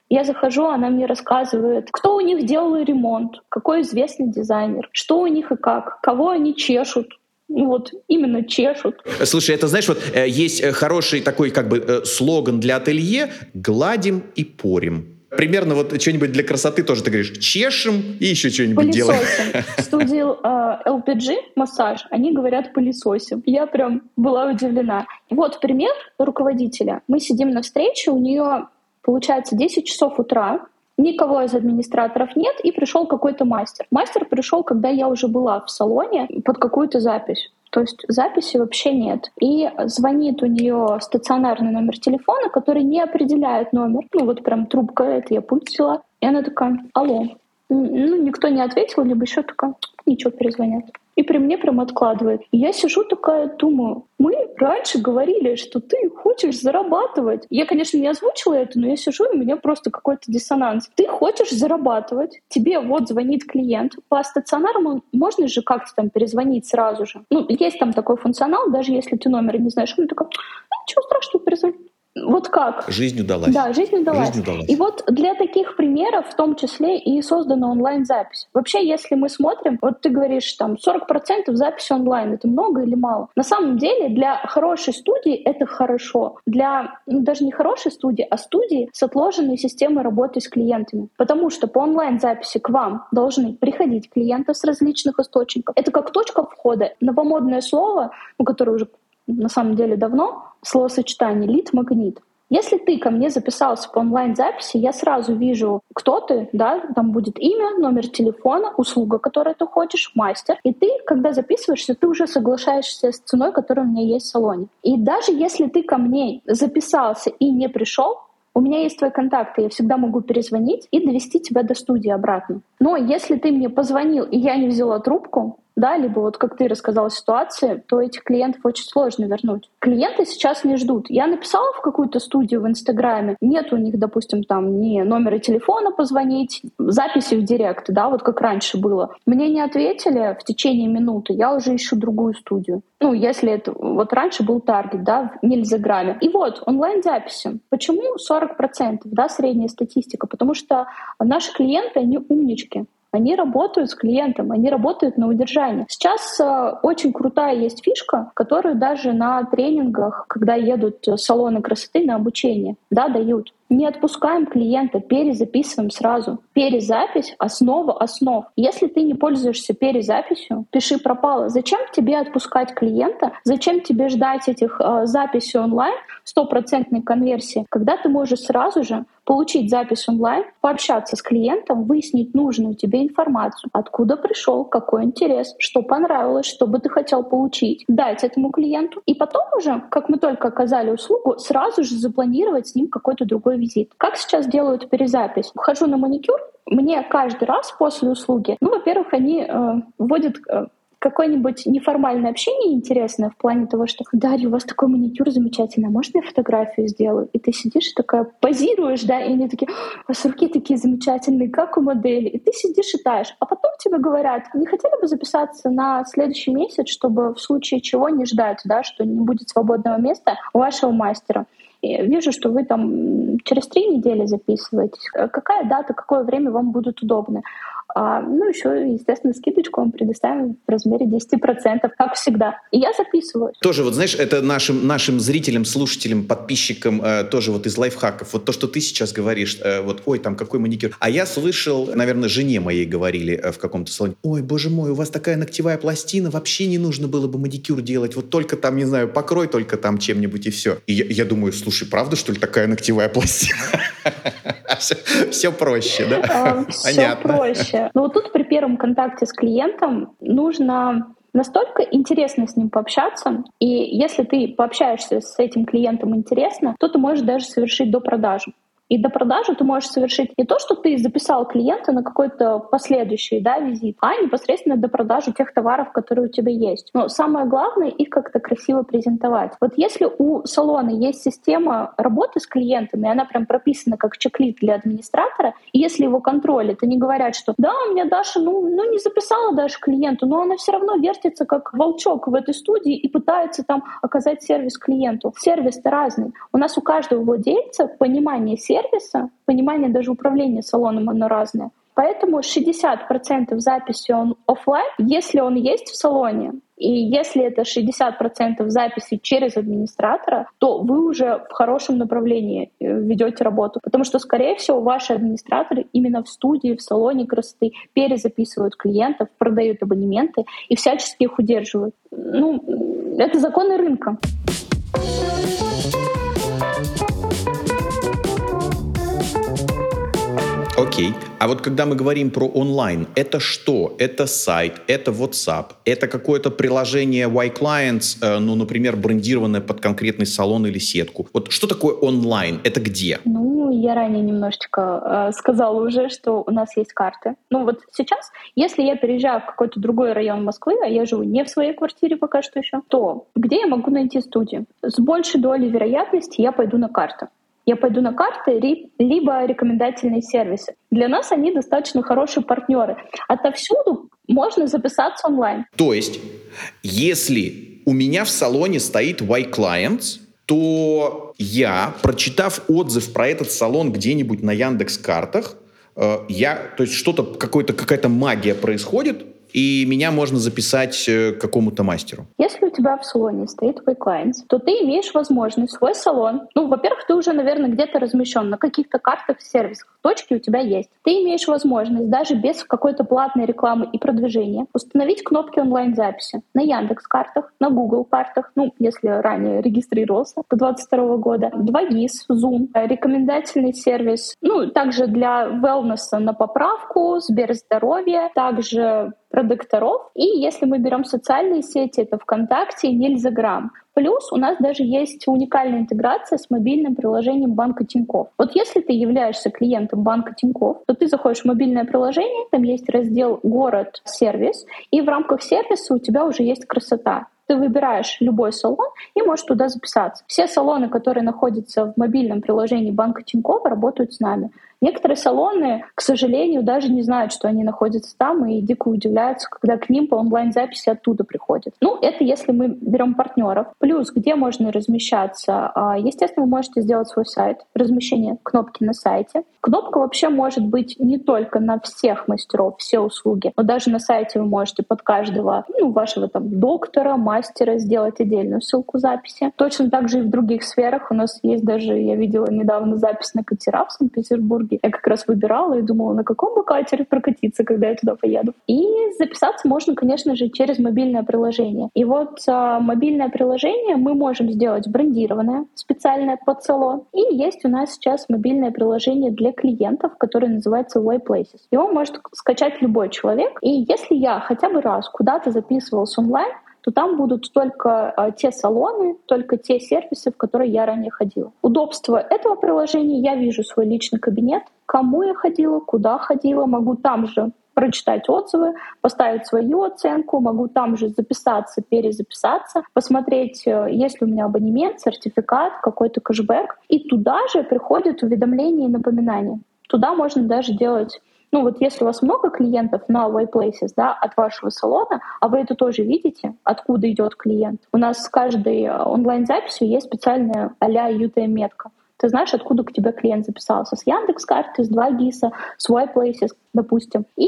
Speaker 2: Я захожу, она мне рассказывает, кто у них делал ремонт, какой известный дизайнер, что у них и как, кого они чешут, ну вот именно чешут.
Speaker 1: Слушай, это знаешь, вот э, есть э, хороший такой как бы э, слоган для ателье «гладим и порим». Примерно вот что-нибудь для красоты тоже ты говоришь «чешем» и еще что-нибудь делаем.
Speaker 2: В студии э, LPG массаж они говорят «пылесосим». Я прям была удивлена. Вот пример руководителя. Мы сидим на встрече, у нее Получается, 10 часов утра, никого из администраторов нет, и пришел какой-то мастер. Мастер пришел, когда я уже была в салоне под какую-то запись. То есть записи вообще нет. И звонит у нее стационарный номер телефона, который не определяет номер. Ну вот прям трубка, это я пульт взяла. И она такая, алло. Ну, никто не ответил, либо еще такая, ничего, перезвонят и при мне прям откладывает. И я сижу такая, думаю, мы раньше говорили, что ты хочешь зарабатывать. Я, конечно, не озвучила это, но я сижу, и у меня просто какой-то диссонанс. Ты хочешь зарабатывать, тебе вот звонит клиент. По стационару можно же как-то там перезвонить сразу же. Ну, есть там такой функционал, даже если ты номер не знаешь. Он такой, «А, ничего страшного, перезвони. Вот как?
Speaker 1: Жизнь удалась.
Speaker 2: Да, жизнь удалась. жизнь удалась. И вот для таких примеров в том числе и создана онлайн-запись. Вообще, если мы смотрим, вот ты говоришь, там, 40% записи онлайн, это много или мало? На самом деле, для хорошей студии это хорошо. Для ну, даже не хорошей студии, а студии с отложенной системой работы с клиентами. Потому что по онлайн-записи к вам должны приходить клиенты с различных источников. Это как точка входа. Новомодное слово, ну, которое уже на самом деле давно, словосочетание лид-магнит. Если ты ко мне записался по онлайн-записи, я сразу вижу, кто ты, да, там будет имя, номер телефона, услуга, которую ты хочешь, мастер. И ты, когда записываешься, ты уже соглашаешься с ценой, которая у меня есть в салоне. И даже если ты ко мне записался и не пришел, у меня есть твои контакты, я всегда могу перезвонить и довести тебя до студии обратно. Но если ты мне позвонил, и я не взяла трубку, да, либо вот как ты рассказала ситуации, то этих клиентов очень сложно вернуть. Клиенты сейчас не ждут. Я написала в какую-то студию в Инстаграме, нет у них, допустим, там ни номера телефона позвонить, записи в директ, да, вот как раньше было. Мне не ответили в течение минуты, я уже ищу другую студию. Ну, если это... Вот раньше был таргет, да, в мильзаграмме. И вот, онлайн-записи. Почему 40%, да, средняя статистика? Потому что наши клиенты, они умнички они работают с клиентом, они работают на удержание. Сейчас э, очень крутая есть фишка, которую даже на тренингах, когда едут салоны красоты на обучение, да, дают. Не отпускаем клиента, перезаписываем сразу. Перезапись — основа основ. Если ты не пользуешься перезаписью, пиши пропало. Зачем тебе отпускать клиента? Зачем тебе ждать этих э, записей онлайн, стопроцентной конверсии, когда ты можешь сразу же получить запись онлайн, пообщаться с клиентом, выяснить нужную тебе информацию, откуда пришел, какой интерес, что понравилось, что бы ты хотел получить, дать этому клиенту. И потом уже, как мы только оказали услугу, сразу же запланировать с ним какой-то другой визит. Как сейчас делают перезапись? Хожу на маникюр, мне каждый раз после услуги, ну, во-первых, они э, вводят э, какое-нибудь неформальное общение интересное в плане того, что Дарья, у вас такой маникюр замечательный, а можно я фотографию сделаю? И ты сидишь такая, позируешь, да, и они такие, у вас руки такие замечательные, как у модели. И ты сидишь и таешь. А потом тебе говорят, не хотели бы записаться на следующий месяц, чтобы в случае чего не ждать, да, что не будет свободного места у вашего мастера. Вижу, что вы там через три недели записываетесь. Какая дата, какое время вам будут удобны? А, ну, еще, естественно, скидочку вам предоставим в размере 10%, как всегда. И я записываюсь.
Speaker 1: Тоже, вот знаешь, это нашим, нашим зрителям, слушателям, подписчикам э, тоже вот из лайфхаков. Вот то, что ты сейчас говоришь, э, вот, ой, там какой маникюр. А я слышал, наверное, жене моей говорили э, в каком-то салоне, ой, боже мой, у вас такая ногтевая пластина, вообще не нужно было бы маникюр делать, вот только там, не знаю, покрой только там чем-нибудь и все. И я, я думаю, слушай, правда, что ли, такая ногтевая пластина? Все проще, да?
Speaker 2: Все проще. Но вот тут при первом контакте с клиентом нужно настолько интересно с ним пообщаться, и если ты пообщаешься с этим клиентом интересно, то ты можешь даже совершить до продажу. И до продажи ты можешь совершить не то, что ты записал клиента на какой-то последующий да, визит, а непосредственно до продажи тех товаров, которые у тебя есть. Но самое главное их как-то красиво презентовать. Вот если у салона есть система работы с клиентами, она прям прописана как чек-лист для администратора, и если его контролят, они говорят, что да, у меня Даша, ну, ну не записала даже клиенту, но она все равно вертится как волчок в этой студии и пытается там оказать сервис клиенту. Сервис-то разный. У нас у каждого владельца понимание сервиса сервиса, понимание даже управления салоном, оно разное. Поэтому 60% записи он офлайн, если он есть в салоне, и если это 60% записи через администратора, то вы уже в хорошем направлении э, ведете работу. Потому что, скорее всего, ваши администраторы именно в студии, в салоне красоты перезаписывают клиентов, продают абонементы и всячески их удерживают. Ну, это законы рынка.
Speaker 1: Окей. А вот когда мы говорим про онлайн, это что? Это сайт, это WhatsApp, это какое-то приложение Y-Clients, э, ну, например, брендированное под конкретный салон или сетку. Вот что такое онлайн? Это где?
Speaker 2: Ну, я ранее немножечко э, сказала уже, что у нас есть карты. Ну вот сейчас, если я переезжаю в какой-то другой район Москвы, а я живу не в своей квартире пока что еще, то где я могу найти студию? С большей долей вероятности я пойду на карту я пойду на карты, либо рекомендательные сервисы. Для нас они достаточно хорошие партнеры. Отовсюду можно записаться онлайн.
Speaker 1: То есть, если у меня в салоне стоит Y-Clients, то я, прочитав отзыв про этот салон где-нибудь на Яндекс картах, э, я, то есть что-то, какая-то магия происходит, и меня можно записать э, к какому-то мастеру.
Speaker 2: Если у тебя в салоне стоит твой клиент, то ты имеешь возможность свой салон, ну, во-первых, ты уже, наверное, где-то размещен на каких-то картах, сервисах, точки у тебя есть. Ты имеешь возможность даже без какой-то платной рекламы и продвижения установить кнопки онлайн-записи на Яндекс картах, на Google картах, ну, если ранее регистрировался до 2022 года, 2GIS, Zoom, рекомендательный сервис, ну, также для wellness на поправку, Сберздоровье, также продукторов. И если мы берем социальные сети, это ВКонтакте и Нельзаграм. Плюс у нас даже есть уникальная интеграция с мобильным приложением банка Тинькофф. Вот если ты являешься клиентом банка Тинькофф, то ты заходишь в мобильное приложение, там есть раздел «Город», «Сервис», и в рамках сервиса у тебя уже есть красота. Ты выбираешь любой салон и можешь туда записаться. Все салоны, которые находятся в мобильном приложении банка Тинькофф, работают с нами Некоторые салоны, к сожалению, даже не знают, что они находятся там, и дико удивляются, когда к ним по онлайн-записи оттуда приходят. Ну, это если мы берем партнеров. Плюс, где можно размещаться? А, естественно, вы можете сделать свой сайт, размещение кнопки на сайте. Кнопка вообще может быть не только на всех мастеров, все услуги, но даже на сайте вы можете под каждого, ну, вашего там доктора, мастера сделать отдельную ссылку записи. Точно так же и в других сферах. У нас есть даже, я видела недавно запись на катера в Санкт-Петербурге. Я как раз выбирала и думала, на каком бы катере прокатиться, когда я туда поеду. И записаться можно, конечно же, через мобильное приложение. И вот а, мобильное приложение мы можем сделать брендированное, специальное под салон. И есть у нас сейчас мобильное приложение для клиентов, который называется Wayplaces. Его может скачать любой человек. И если я хотя бы раз куда-то записывался онлайн, то там будут только а, те салоны, только те сервисы, в которые я ранее ходила. Удобство этого приложения, я вижу свой личный кабинет, кому я ходила, куда ходила, могу там же прочитать отзывы, поставить свою оценку, могу там же записаться, перезаписаться, посмотреть, э, есть ли у меня абонемент, сертификат, какой-то кэшбэк. И туда же приходят уведомления и напоминания. Туда можно даже делать ну вот если у вас много клиентов на Wayplaces, да, от вашего салона, а вы это тоже видите, откуда идет клиент. У нас с каждой э, онлайн-записью есть специальная а-ля UTM-метка. Ты знаешь, откуда к тебе клиент записался. С Яндекс карты, с 2 гиса, с Wayplaces, допустим. И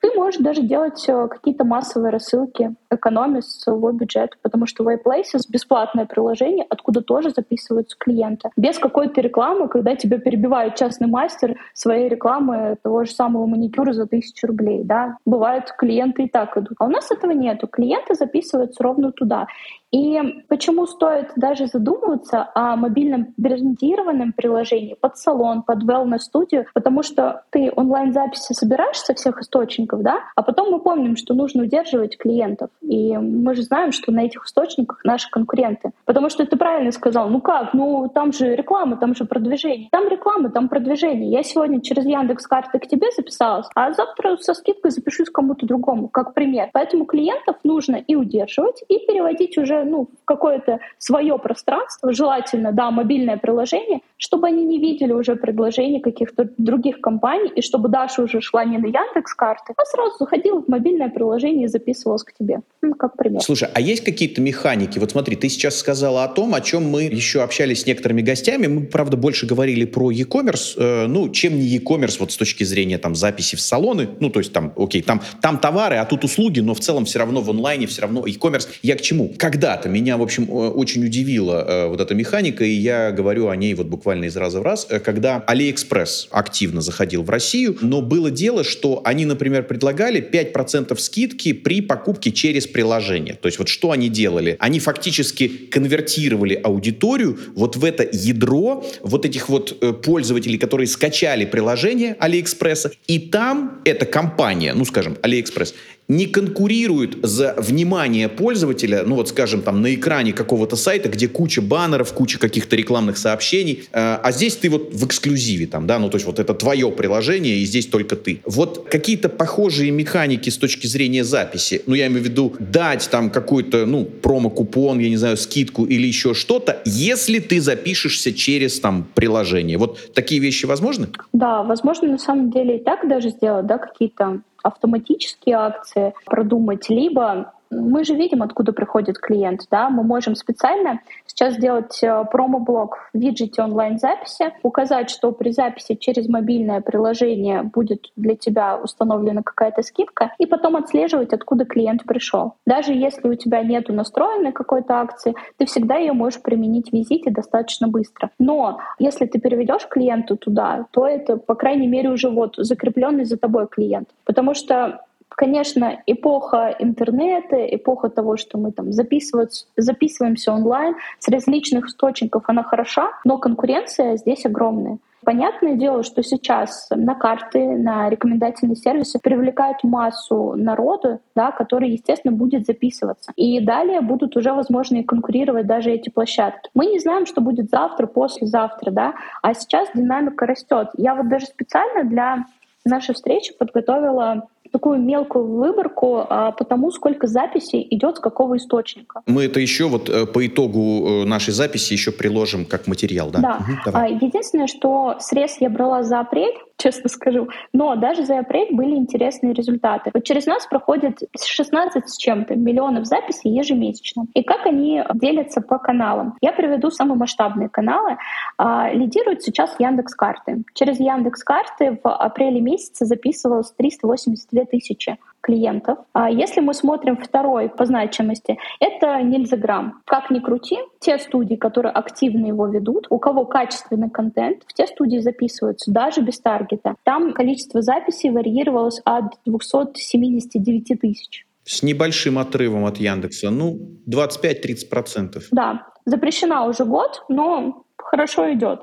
Speaker 2: ты можешь даже делать э, какие-то массовые рассылки, экономя свой бюджет, потому что Wayplaces — бесплатное приложение, откуда тоже записываются клиенты. Без какой-то рекламы, когда тебя перебивает частный мастер своей рекламы того же самого маникюра за тысячу рублей. Да? Бывают клиенты и так идут. А у нас этого нету. Клиенты записываются ровно туда. И почему стоит даже задумываться о мобильном брендированном приложении под салон, под wellness студию, потому что ты онлайн-записи собираешь со всех источников, да, а потом мы помним, что нужно удерживать клиентов. И мы же знаем, что на этих источниках наши конкуренты. Потому что ты правильно сказал, ну как, ну там же реклама, там же продвижение. Там реклама, там продвижение. Я сегодня через Яндекс карты к тебе записалась, а завтра со скидкой запишусь кому-то другому, как пример. Поэтому клиентов нужно и удерживать, и переводить уже ну, какое-то свое пространство, желательно, да, мобильное приложение, чтобы они не видели уже предложений каких-то других компаний, и чтобы Даша уже шла не на Яндекс карты, а сразу заходила в мобильное приложение и записывалась к тебе. Ну, как пример.
Speaker 1: Слушай, а есть какие-то механики? Вот смотри, ты сейчас сказала о том, о чем мы еще общались с некоторыми гостями. Мы, правда, больше говорили про e-commerce, э, ну, чем не e-commerce вот с точки зрения там записи в салоны. Ну, то есть там, окей, там, там товары, а тут услуги, но в целом все равно в онлайне, все равно e-commerce. Я к чему? Когда когда Меня, в общем, очень удивила э, вот эта механика, и я говорю о ней вот буквально из раза в раз, э, когда AliExpress активно заходил в Россию, но было дело, что они, например, предлагали 5% скидки при покупке через приложение. То есть вот что они делали? Они фактически конвертировали аудиторию вот в это ядро вот этих вот э, пользователей, которые скачали приложение AliExpress, и там эта компания, ну, скажем, AliExpress, не конкурируют за внимание пользователя, ну вот скажем там на экране какого-то сайта, где куча баннеров, куча каких-то рекламных сообщений, э, а здесь ты вот в эксклюзиве там, да, ну то есть вот это твое приложение и здесь только ты. Вот какие-то похожие механики с точки зрения записи, ну я имею в виду дать там какой-то, ну, промо-купон, я не знаю, скидку или еще что-то, если ты запишешься через там приложение. Вот такие вещи возможны?
Speaker 2: Да, возможно на самом деле и так даже сделать, да, какие-то автоматические акции продумать, либо мы же видим, откуда приходит клиент, да, мы можем специально сейчас сделать э, промо-блок в виджете онлайн-записи, указать, что при записи через мобильное приложение будет для тебя установлена какая-то скидка, и потом отслеживать, откуда клиент пришел. Даже если у тебя нет настроенной какой-то акции, ты всегда ее можешь применить в визите достаточно быстро. Но если ты переведешь клиенту туда, то это, по крайней мере, уже вот закрепленный за тобой клиент. Потому что Конечно, эпоха интернета, эпоха того, что мы там записываемся онлайн с различных источников, она хороша, но конкуренция здесь огромная. Понятное дело, что сейчас на карты, на рекомендательные сервисы привлекают массу народу, да, который, естественно, будет записываться. И далее будут уже, возможно, и конкурировать даже эти площадки. Мы не знаем, что будет завтра, послезавтра, да, а сейчас динамика растет. Я вот даже специально для нашей встречи подготовила такую мелкую выборку а, по тому, сколько записей идет с какого источника.
Speaker 1: Мы это еще вот э, по итогу э, нашей записи еще приложим как материал, да?
Speaker 2: Да. Угу, давай. Единственное, что срез я брала за апрель, честно скажу. Но даже за апрель были интересные результаты. Вот через нас проходит 16 с чем-то миллионов записей ежемесячно. И как они делятся по каналам? Я приведу самые масштабные каналы. А, лидируют сейчас Яндекс Карты. Через Яндекс Карты в апреле месяце записывалось 382 тысячи клиентов. А если мы смотрим второй по значимости, это Нильзаграм. Как ни крути, те студии, которые активно его ведут, у кого качественный контент, в те студии записываются даже без таргета. Там количество записей варьировалось от 279 тысяч.
Speaker 1: С небольшим отрывом от Яндекса, ну, 25-30%.
Speaker 2: Да, запрещена уже год, но хорошо идет.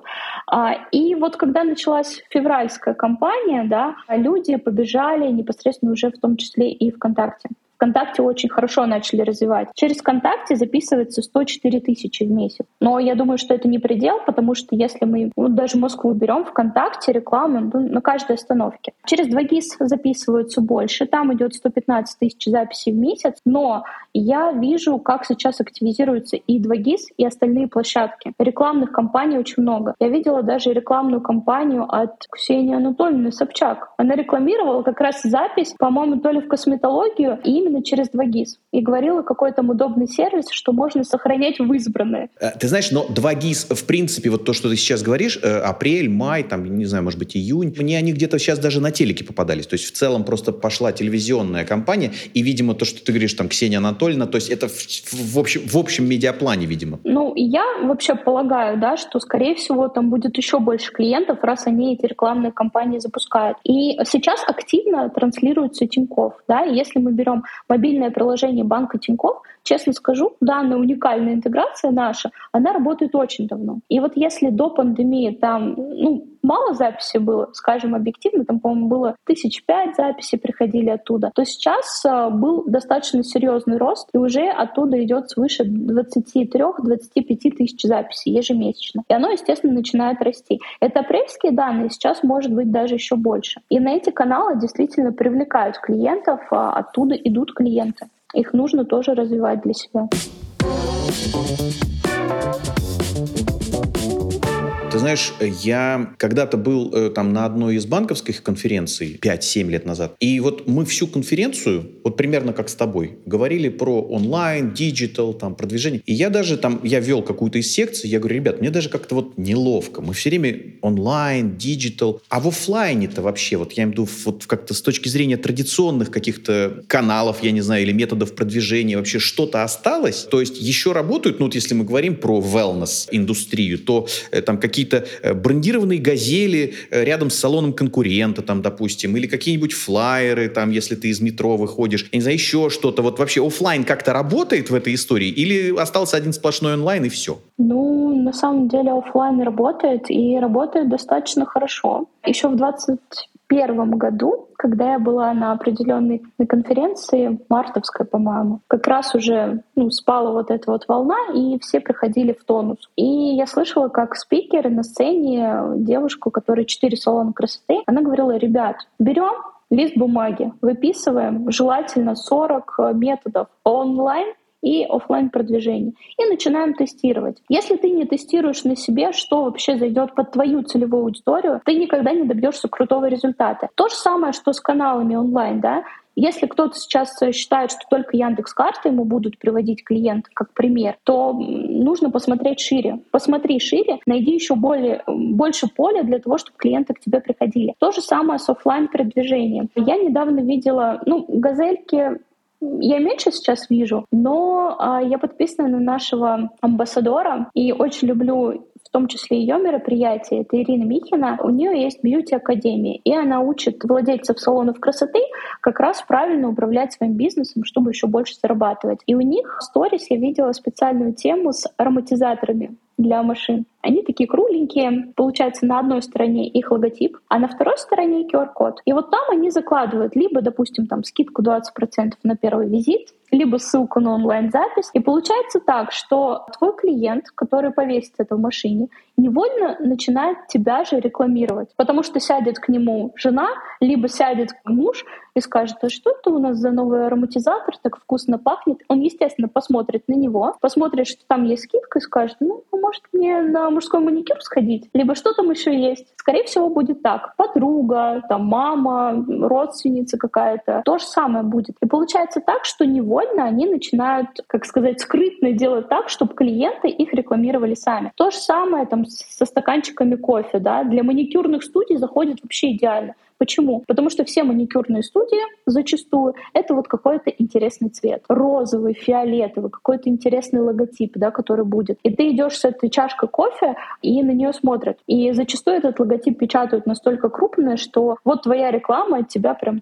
Speaker 2: А, и вот когда началась февральская кампания, да, люди побежали непосредственно уже в том числе и ВКонтакте. ВКонтакте очень хорошо начали развивать. Через ВКонтакте записывается 104 тысячи в месяц. Но я думаю, что это не предел, потому что если мы ну, даже Москву берем, ВКонтакте рекламу ну, на каждой остановке. Через 2GIS записываются больше, там идет 115 тысяч записей в месяц, но я вижу, как сейчас активизируются и 2GIS, и остальные площадки. Рекламных кампаний очень много. Я видела даже рекламную кампанию от Ксении Анатольевны Собчак. Она рекламировала как раз запись, по-моему, то ли в косметологию, и именно через 2GIS. И говорила, какой там удобный сервис, что можно сохранять в избранное.
Speaker 1: Э, ты знаешь, но 2GIS, в принципе, вот то, что ты сейчас говоришь, э, апрель, май, там, не знаю, может быть, июнь, мне они где-то сейчас даже на телеке попадались. То есть в целом просто пошла телевизионная кампания, и, видимо, то, что ты говоришь, там, Ксения Анатольевна, то есть это в, в, общем, в общем медиаплане, видимо.
Speaker 2: Ну, я вообще полагаю, да, что, скорее всего, там будет еще больше клиентов, раз они эти рекламные кампании запускают. И сейчас активно транслируется Тинькофф, да, и если мы берем мобильное приложение банка Тинькофф, честно скажу, данная уникальная интеграция наша, она работает очень давно. И вот если до пандемии там, ну, мало записей было, скажем объективно, там, по-моему, было тысяч пять записей приходили оттуда, то сейчас а, был достаточно серьезный рост, и уже оттуда идет свыше 23-25 тысяч записей ежемесячно. И оно, естественно, начинает расти. Это апрельские данные, сейчас может быть даже еще больше. И на эти каналы действительно привлекают клиентов, а оттуда идут клиенты. Их нужно тоже развивать для себя.
Speaker 1: Ты знаешь, я когда-то был э, там на одной из банковских конференций 5-7 лет назад, и вот мы всю конференцию, вот примерно как с тобой, говорили про онлайн, digital, там, продвижение. И я даже там, я вел какую-то из секций, я говорю, ребят, мне даже как-то вот неловко. Мы все время онлайн, digital. А в офлайне-то вообще, вот я имею в виду вот как-то с точки зрения традиционных каких-то каналов, я не знаю, или методов продвижения, вообще что-то осталось? То есть еще работают, ну вот если мы говорим про wellness-индустрию, то э, там какие какие-то э, брендированные газели э, рядом с салоном конкурента, там, допустим, или какие-нибудь флайеры, там, если ты из метро выходишь, я не знаю, еще что-то. Вот вообще офлайн как-то работает в этой истории или остался один сплошной онлайн и все?
Speaker 2: Ну, на самом деле офлайн работает и работает достаточно хорошо. Еще в 20 первом году, когда я была на определенной конференции, мартовской, по-моему, как раз уже ну, спала вот эта вот волна, и все приходили в тонус. И я слышала, как спикер на сцене девушку, которая четыре салона красоты, она говорила, ребят, берем лист бумаги, выписываем желательно 40 методов онлайн, и офлайн продвижение. И начинаем тестировать. Если ты не тестируешь на себе, что вообще зайдет под твою целевую аудиторию, ты никогда не добьешься крутого результата. То же самое, что с каналами онлайн, да, если кто-то сейчас считает, что только Яндекс карты ему будут приводить клиенты как пример, то нужно посмотреть шире. Посмотри шире, найди еще более, больше поля для того, чтобы клиенты к тебе приходили. То же самое с офлайн продвижением. Я недавно видела, ну, газельки я меньше сейчас вижу, но а, я подписана на нашего амбассадора и очень люблю в том числе ее мероприятие, это Ирина Михина, у нее есть бьюти-академия, и она учит владельцев салонов красоты как раз правильно управлять своим бизнесом, чтобы еще больше зарабатывать. И у них в сторис я видела специальную тему с ароматизаторами для машин. Они такие кругленькие. Получается, на одной стороне их логотип, а на второй стороне QR-код. И вот там они закладывают либо, допустим, там скидку 20% на первый визит, либо ссылку на онлайн-запись. И получается так, что твой клиент, который повесит это в машине, невольно начинает тебя же рекламировать. Потому что сядет к нему жена, либо сядет муж и скажет, а что это у нас за новый ароматизатор, так вкусно пахнет. Он, естественно, посмотрит на него, посмотрит, что там есть скидка и скажет, ну, может мне на мужской маникюр сходить? Либо что там еще есть? Скорее всего, будет так. Подруга, там, мама, родственница какая-то. То же самое будет. И получается так, что невольно они начинают, как сказать, скрытно делать так, чтобы клиенты их рекламировали сами. То же самое там со стаканчиками кофе, да, для маникюрных студий заходит вообще идеально. Почему? Потому что все маникюрные студии зачастую это вот какой-то интересный цвет. Розовый, фиолетовый, какой-то интересный логотип, да, который будет. И ты идешь с этой чашкой кофе и на нее смотрят. И зачастую этот логотип печатают настолько крупно, что вот твоя реклама от тебя прям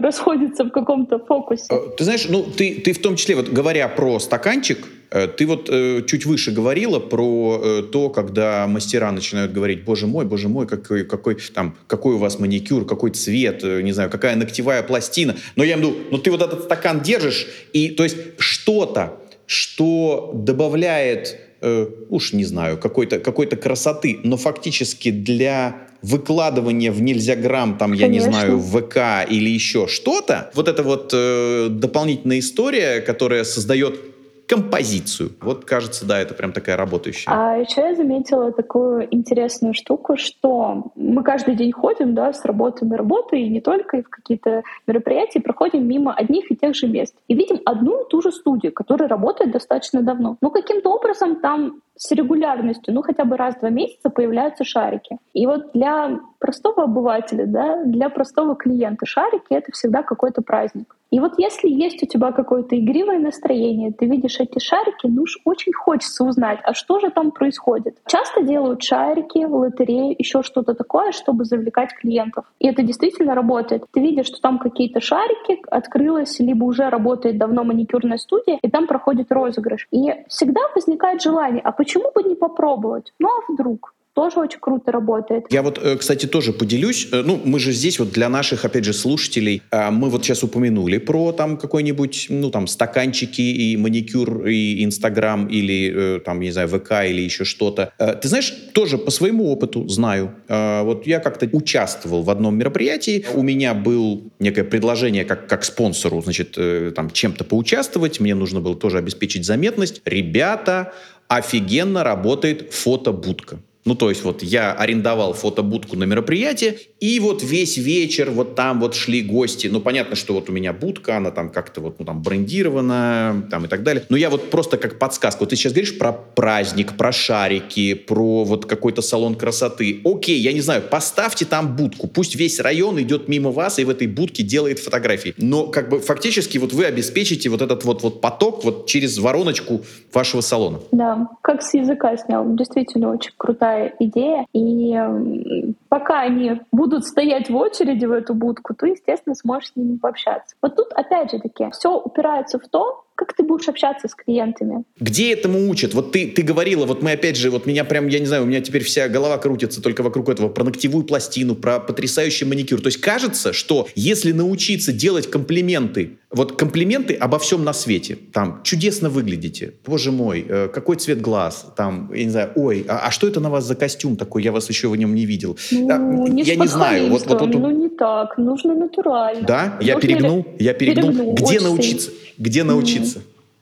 Speaker 2: расходится в каком-то фокусе. Э,
Speaker 1: ты знаешь, ну ты, ты в том числе, вот говоря про стаканчик, э, ты вот э, чуть выше говорила про э, то, когда мастера начинают говорить, боже мой, боже мой, какой, какой, там, какой у вас маникюр, какой цвет, э, не знаю, какая ногтевая пластина. Но я имею в ну ты вот этот стакан держишь, и то есть что-то, что добавляет, э, уж не знаю, какой-то какой красоты, но фактически для выкладывание в нельзя грамм, там, Конечно. я не знаю, в ВК или еще что-то, вот эта вот э, дополнительная история, которая создает композицию. Вот, кажется, да, это прям такая работающая.
Speaker 2: А еще я заметила такую интересную штуку, что мы каждый день ходим, да, с работы на работу, и не только, и в какие-то мероприятия, проходим мимо одних и тех же мест. И видим одну и ту же студию, которая работает достаточно давно. Но каким-то образом там с регулярностью, ну хотя бы раз в два месяца появляются шарики. И вот для простого обывателя, да, для простого клиента шарики — это всегда какой-то праздник. И вот если есть у тебя какое-то игривое настроение, ты видишь эти шарики, ну уж очень хочется узнать, а что же там происходит. Часто делают шарики, лотереи, еще что-то такое, чтобы завлекать клиентов. И это действительно работает. Ты видишь, что там какие-то шарики, открылась, либо уже работает давно маникюрная студия, и там проходит розыгрыш. И всегда возникает желание, а почему бы не попробовать? Ну а вдруг? тоже очень круто работает.
Speaker 1: Я вот, э, кстати, тоже поделюсь. Э, ну, мы же здесь вот для наших, опять же, слушателей, э, мы вот сейчас упомянули про там какой-нибудь, ну, там, стаканчики и маникюр, и Инстаграм, или там, не знаю, ВК, или еще что-то. Ты знаешь, тоже по своему опыту знаю. Вот я как-то участвовал в одном мероприятии, у меня был некое предложение как, как спонсору, значит, там, чем-то поучаствовать, мне нужно было тоже обеспечить заметность. Ребята, офигенно работает фотобудка. Ну, то есть вот я арендовал фотобудку на мероприятие, и вот весь вечер вот там вот шли гости. Ну, понятно, что вот у меня будка, она там как-то вот, ну, там брендирована, там и так далее. Но я вот просто как подсказку. Вот ты сейчас говоришь про праздник, про шарики, про вот какой-то салон красоты. Окей, я не знаю, поставьте там будку. Пусть весь район идет мимо вас и в этой будке делает фотографии. Но как бы фактически вот вы обеспечите вот этот вот, вот поток вот через вороночку вашего салона.
Speaker 2: Да, как с языка снял. Действительно очень крутая крутая идея. И пока они будут стоять в очереди в эту будку, то, естественно, сможешь с ними пообщаться. Вот тут, опять же таки, все упирается в то, как ты будешь общаться с клиентами?
Speaker 1: Где этому учат? Вот ты, ты говорила, вот мы опять же, вот меня прям, я не знаю, у меня теперь вся голова крутится только вокруг этого, про ногтевую пластину, про потрясающий маникюр. То есть кажется, что если научиться делать комплименты, вот комплименты обо всем на свете, там, чудесно выглядите, боже мой, э, какой цвет глаз, там, я не знаю, ой, а, а что это на вас за костюм такой, я вас еще в нем не видел.
Speaker 2: Ну, не я не знаю. Вот, вот, вот, ну, не так, нужно натурально.
Speaker 1: Да?
Speaker 2: Нужно
Speaker 1: я перегнул? Я перегнул? перегнул. Где научиться? Где научиться?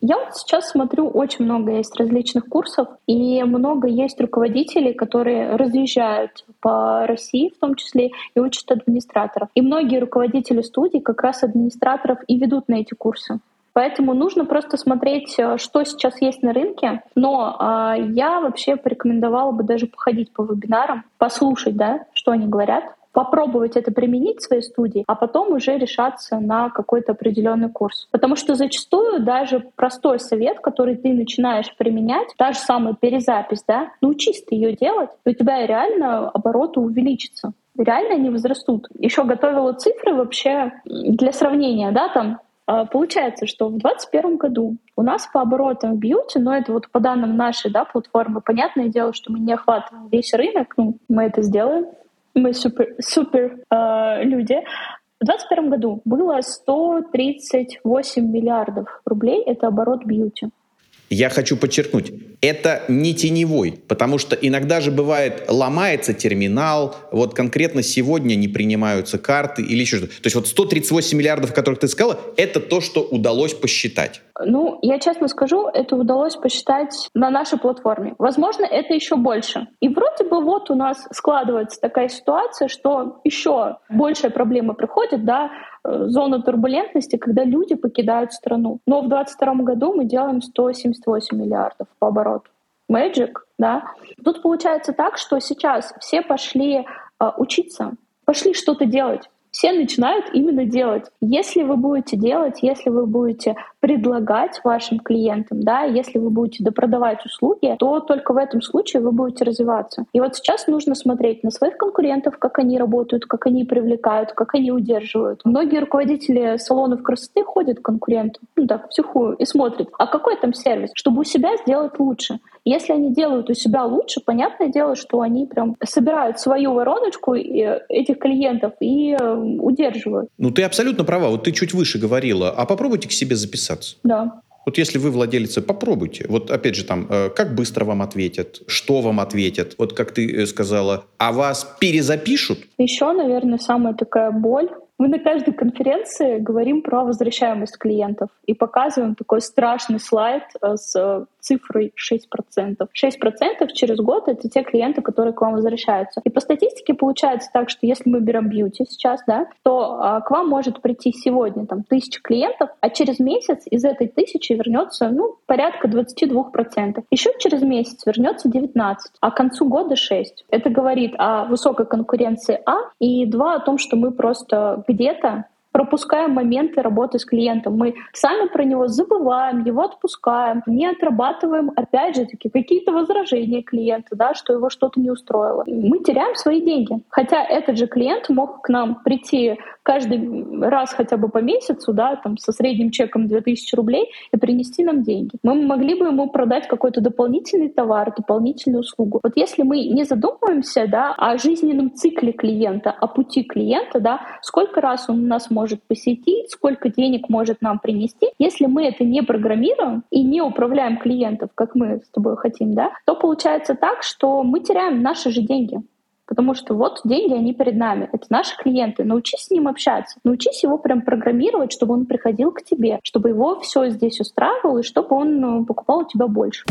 Speaker 2: Я вот сейчас смотрю, очень много есть различных курсов, и много есть руководителей, которые разъезжают по России в том числе и учат администраторов. И многие руководители студий как раз администраторов и ведут на эти курсы. Поэтому нужно просто смотреть, э, что сейчас есть на рынке. Но э, я вообще порекомендовала бы даже походить по вебинарам, послушать, да, что они говорят, попробовать это применить в своей студии, а потом уже решаться на какой-то определенный курс. Потому что зачастую даже простой совет, который ты начинаешь применять, та же самая перезапись, да, научись ты ее делать, и у тебя реально обороты увеличатся реально они возрастут. Еще готовила цифры вообще для сравнения, да, там А, получается, что в 2021 году у нас по оборотам в бьюти, но это вот по данным нашей да, платформы, понятное дело, что мы не охватываем весь рынок, ну, мы это сделаем, мы супер, супер э, люди. В 2021 году было 138 миллиардов рублей, это оборот бьюти.
Speaker 1: Я хочу подчеркнуть, это не теневой, потому что иногда же бывает ломается терминал, вот конкретно сегодня не принимаются карты или еще что-то. То есть вот 138 миллиардов, которых ты сказала, это то, что удалось посчитать.
Speaker 2: Ну, я честно скажу, это удалось посчитать на нашей платформе. Возможно, это еще больше. И вроде бы вот у нас складывается такая ситуация, что еще большая проблема приходит, да, э, зона турбулентности, когда люди покидают страну. Но в 2022 году мы делаем 178 миллиардов по обороту. Magic, да. Тут получается так, что сейчас все пошли э, учиться, пошли что-то делать все начинают именно делать. Если вы будете делать, если вы будете предлагать вашим клиентам, да, если вы будете допродавать услуги, то только в этом случае вы будете развиваться. И вот сейчас нужно смотреть на своих конкурентов, как они работают, как они привлекают, как они удерживают. Многие руководители салонов красоты ходят к конкуренту, ну так, психую, и смотрят, а какой там сервис, чтобы у себя сделать лучше. Если они делают у себя лучше, понятное дело, что они прям собирают свою вороночку этих клиентов и э, удерживают.
Speaker 1: Ну, ты абсолютно права. Вот ты чуть выше говорила. А попробуйте к себе записаться.
Speaker 2: Да.
Speaker 1: Вот если вы владелица, попробуйте. Вот опять же там, э, как быстро вам ответят, что вам ответят. Вот как ты э, сказала, а вас перезапишут?
Speaker 2: Еще, наверное, самая такая боль мы на каждой конференции говорим про возвращаемость клиентов и показываем такой страшный слайд с цифрой 6%. 6% через год — это те клиенты, которые к вам возвращаются. И по статистике получается так, что если мы берем бьюти сейчас, да, то а, к вам может прийти сегодня там тысяча клиентов, а через месяц из этой тысячи вернется ну, порядка 22%. Еще через месяц вернется 19, а к концу года 6. Это говорит о высокой конкуренции А, и два, о том, что мы просто где-то пропускаем моменты работы с клиентом. Мы сами про него забываем, его отпускаем, не отрабатываем, опять же таки, какие-то возражения клиента, да, что его что-то не устроило. Мы теряем свои деньги. Хотя этот же клиент мог к нам прийти каждый раз хотя бы по месяцу, да, там, со средним чеком 2000 рублей и принести нам деньги. Мы могли бы ему продать какой-то дополнительный товар, дополнительную услугу. Вот если мы не задумываемся, да, о жизненном цикле клиента, о пути клиента, да, сколько раз он нас может посетить, сколько денег может нам принести, если мы это не программируем и не управляем клиентов, как мы с тобой хотим, да, то получается так, что мы теряем наши же деньги. Потому что вот деньги, они перед нами. Это наши клиенты. Научись с ним общаться. Научись его прям программировать, чтобы он приходил к тебе, чтобы его все здесь устраивало, и чтобы он ну, покупал у тебя больше.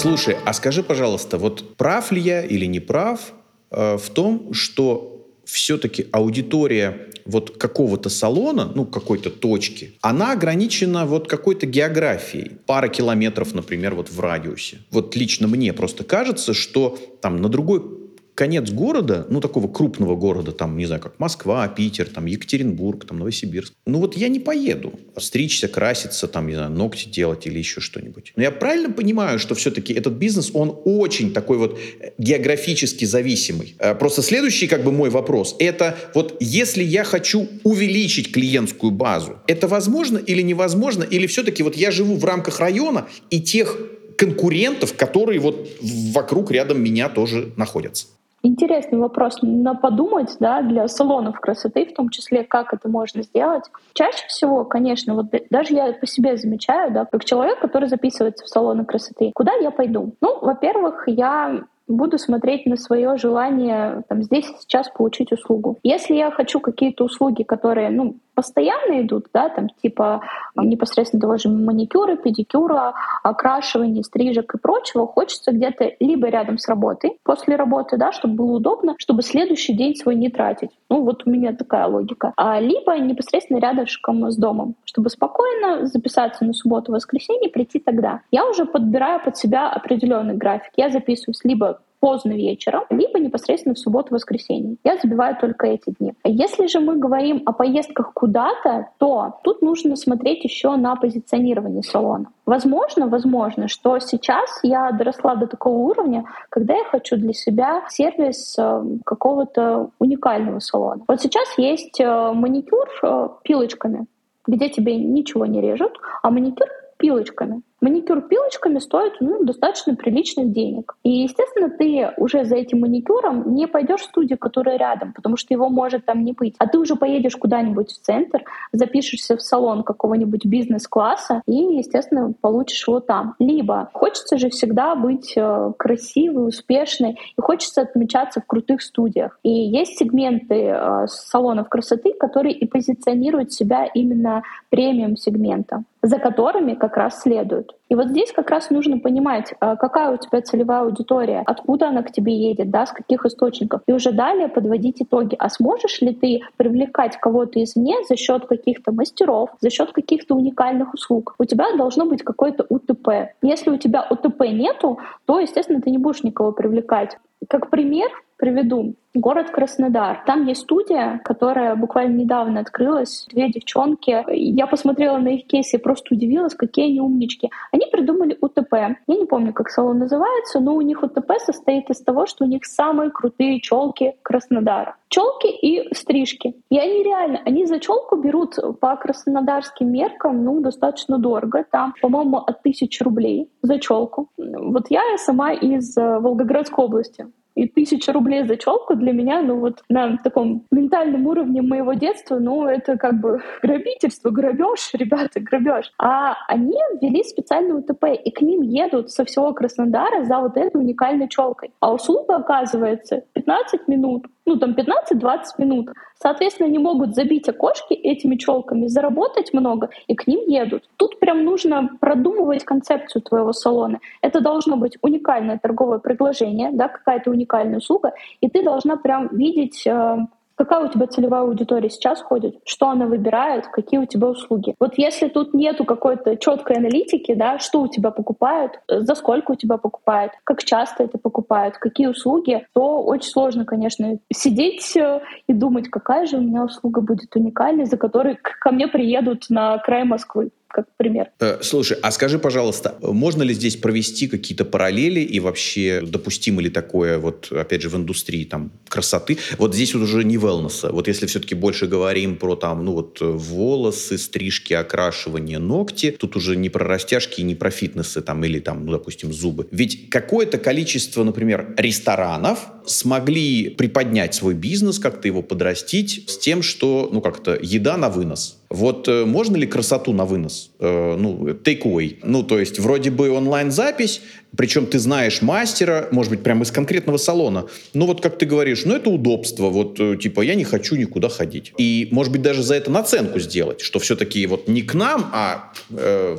Speaker 1: Слушай, а скажи, пожалуйста, вот прав ли я или не прав э, в том, что все-таки аудитория вот какого-то салона, ну, какой-то точки, она ограничена вот какой-то географией. Пара километров, например, вот в радиусе. Вот лично мне просто кажется, что там на другой конец города, ну, такого крупного города, там, не знаю, как Москва, Питер, там, Екатеринбург, там, Новосибирск, ну, вот я не поеду стричься, краситься, там, не знаю, ногти делать или еще что-нибудь. Но я правильно понимаю, что все-таки этот бизнес, он очень такой вот географически зависимый. Э, просто следующий, как бы, мой вопрос, это вот если я хочу увеличить клиентскую базу, это возможно или невозможно, или все-таки вот я живу в рамках района и тех конкурентов, которые вот вокруг рядом меня тоже находятся?
Speaker 2: Интересный вопрос на подумать, да, для салонов красоты, в том числе, как это можно сделать. Чаще всего, конечно, вот даже я по себе замечаю, да, как человек, который записывается в салоны красоты, куда я пойду? Ну, во-первых, я буду смотреть на свое желание там, здесь и сейчас получить услугу. Если я хочу какие-то услуги, которые ну, постоянно идут, да, там типа непосредственно того же маникюра, педикюра, окрашивания, стрижек и прочего, хочется где-то либо рядом с работой, после работы, да, чтобы было удобно, чтобы следующий день свой не тратить. Ну, вот у меня такая логика. А либо непосредственно рядышком с домом, чтобы спокойно записаться на субботу, воскресенье, прийти тогда. Я уже подбираю под себя определенный график. Я записываюсь либо поздно вечером, либо непосредственно в субботу-воскресенье. Я забиваю только эти дни. Если же мы говорим о поездках куда-то, то тут нужно смотреть еще на позиционирование салона. Возможно, возможно, что сейчас я доросла до такого уровня, когда я хочу для себя сервис э, какого-то уникального салона. Вот сейчас есть э, маникюр э, пилочками, где тебе ничего не режут, а маникюр пилочками. Маникюр пилочками стоит ну, достаточно приличных денег. И, естественно, ты уже за этим маникюром не пойдешь в студию, которая рядом, потому что его может там не быть. А ты уже поедешь куда-нибудь в центр, запишешься в салон какого-нибудь бизнес-класса и, естественно, получишь его там. Либо хочется же всегда быть э, красивой, успешной, и хочется отмечаться в крутых студиях. И есть сегменты э, салонов красоты, которые и позиционируют себя именно премиум-сегмента за которыми как раз следуют. И вот здесь как раз нужно понимать, а, какая у тебя целевая аудитория, откуда она к тебе едет, да, с каких источников. И уже далее подводить итоги. А сможешь ли ты привлекать кого-то извне за счет каких-то мастеров, за счет каких-то уникальных услуг? У тебя должно быть какой-то УТП. Если у тебя УТП нету, то, естественно, ты не будешь никого привлекать. Как пример, приведу. Город Краснодар. Там есть студия, которая буквально недавно открылась. Две девчонки. Я посмотрела на их кейсы и просто удивилась, какие они умнички. Они придумали УТП. Я не помню, как салон называется, но у них УТП состоит из того, что у них самые крутые челки Краснодара. Челки и стрижки. И они реально, они за челку берут по краснодарским меркам, ну, достаточно дорого. Там, по-моему, от тысячи рублей за челку. Вот я сама из э, Волгоградской области. И тысяча рублей за челку для меня, ну вот на таком ментальном уровне моего детства, ну это как бы грабительство, грабеж, ребята, грабеж. А они ввели специальный УТП, и к ним едут со всего Краснодара за вот этой уникальной челкой. А услуга оказывается 15 минут ну там 15-20 минут. Соответственно, они могут забить окошки этими челками, заработать много, и к ним едут. Тут прям нужно продумывать концепцию твоего салона. Это должно быть уникальное торговое предложение, да, какая-то уникальная услуга, и ты должна прям видеть э, какая у тебя целевая аудитория сейчас ходит, что она выбирает, какие у тебя услуги. Вот если тут нету какой-то четкой аналитики, да, что у тебя покупают, за сколько у тебя покупают, как часто это покупают, какие услуги, то очень сложно, конечно, сидеть э, и думать, какая же у меня услуга будет уникальной, за которой ко мне приедут на край Москвы как пример.
Speaker 1: Э, слушай, а скажи, пожалуйста, можно ли здесь провести какие-то параллели и вообще допустимо ли такое, вот опять же, в индустрии там красоты? Вот здесь вот уже не wellness. Вот если все-таки больше говорим про там, ну вот волосы, стрижки, окрашивание, ногти, тут уже не про растяжки, не про фитнесы там или там, ну, допустим, зубы. Ведь какое-то количество, например, ресторанов смогли приподнять свой бизнес, как-то его подрастить с тем, что, ну как-то еда на вынос вот э, можно ли красоту на вынос? Э, ну, take away. Ну, то есть вроде бы онлайн-запись, причем ты знаешь мастера, может быть, прямо из конкретного салона. Ну, вот как ты говоришь, ну, это удобство. Вот, э, типа, я не хочу никуда ходить. И, может быть, даже за это наценку сделать, что все-таки вот не к нам, а э,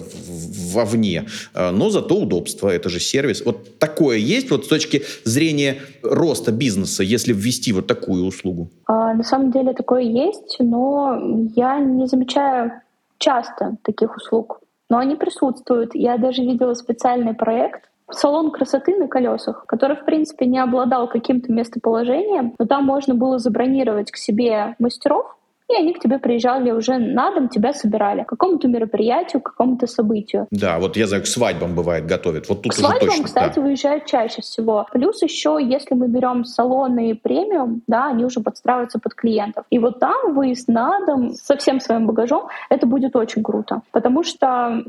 Speaker 1: вовне, э, но зато удобство. Это же сервис. Вот такое есть вот с точки зрения роста бизнеса, если ввести вот такую услугу?
Speaker 2: А, на самом деле такое есть, но я не замечаю часто таких услуг. Но они присутствуют. Я даже видела специальный проект, салон красоты на колесах, который, в принципе, не обладал каким-то местоположением, но там можно было забронировать к себе мастеров, и они к тебе приезжали уже на дом, тебя собирали к какому-то мероприятию, к какому-то событию.
Speaker 1: Да, вот я знаю, к свадьбам бывает готовят. Вот тут
Speaker 2: к свадьбам,
Speaker 1: точно,
Speaker 2: кстати,
Speaker 1: да.
Speaker 2: выезжают чаще всего. Плюс еще, если мы берем салоны премиум, да, они уже подстраиваются под клиентов. И вот там выезд на дом со всем своим багажом, это будет очень круто. Потому что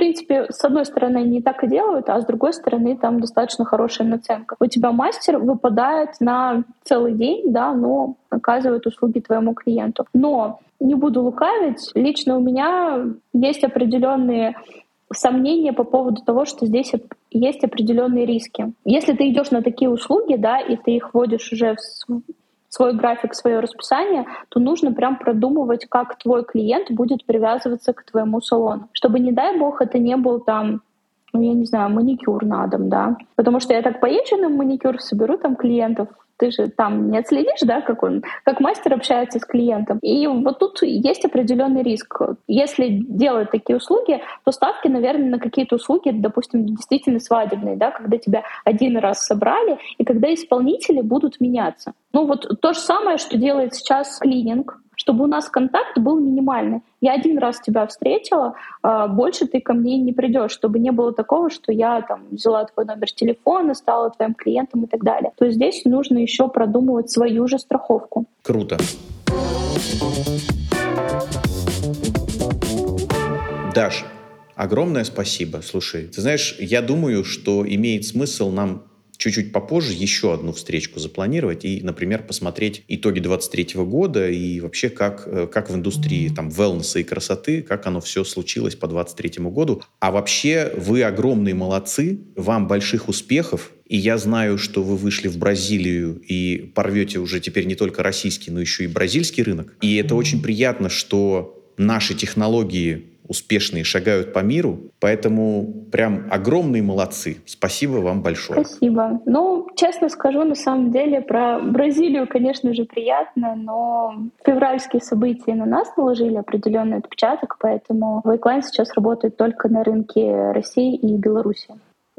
Speaker 2: принципе, с одной стороны, они так и делают, а с другой стороны, там достаточно хорошая наценка. У тебя мастер выпадает на целый день, да, но оказывает услуги твоему клиенту. Но не буду лукавить, лично у меня есть определенные сомнения по поводу того, что здесь есть определенные риски. Если ты идешь на такие услуги, да, и ты их вводишь уже в свой график, свое расписание, то нужно прям продумывать, как твой клиент будет привязываться к твоему салону. Чтобы, не дай бог, это не был там ну, я не знаю, маникюр на дом, да. Потому что я так поезжу на маникюр, соберу там клиентов, ты же там не отследишь, да, как он, как мастер общается с клиентом. И вот тут есть определенный риск. Если делать такие услуги, то ставки, наверное, на какие-то услуги, допустим, действительно свадебные, да, когда тебя один раз собрали, и когда исполнители будут меняться. Ну вот то же самое, что делает сейчас клининг, чтобы у нас контакт был минимальный. Я один раз тебя встретила, а, больше ты ко мне не придешь, чтобы не было такого, что я там взяла твой номер телефона, стала твоим клиентом и так далее. То есть здесь нужно еще продумывать свою же страховку.
Speaker 1: Круто. Даш, огромное спасибо. Слушай, ты знаешь, я думаю, что имеет смысл нам чуть-чуть попозже еще одну встречку запланировать и, например, посмотреть итоги 23 года и вообще как, э, как в индустрии там wellness и красоты, как оно все случилось по 23 году. А вообще вы огромные молодцы, вам больших успехов, и я знаю, что вы вышли в Бразилию и порвете уже теперь не только российский, но еще и бразильский рынок. И это очень приятно, что наши технологии успешные шагают по миру, поэтому прям огромные молодцы. Спасибо вам большое.
Speaker 2: Спасибо. Ну, честно скажу, на самом деле про Бразилию, конечно же, приятно, но февральские события на нас наложили определенный отпечаток, поэтому Вайклайн сейчас работает только на рынке России и Беларуси.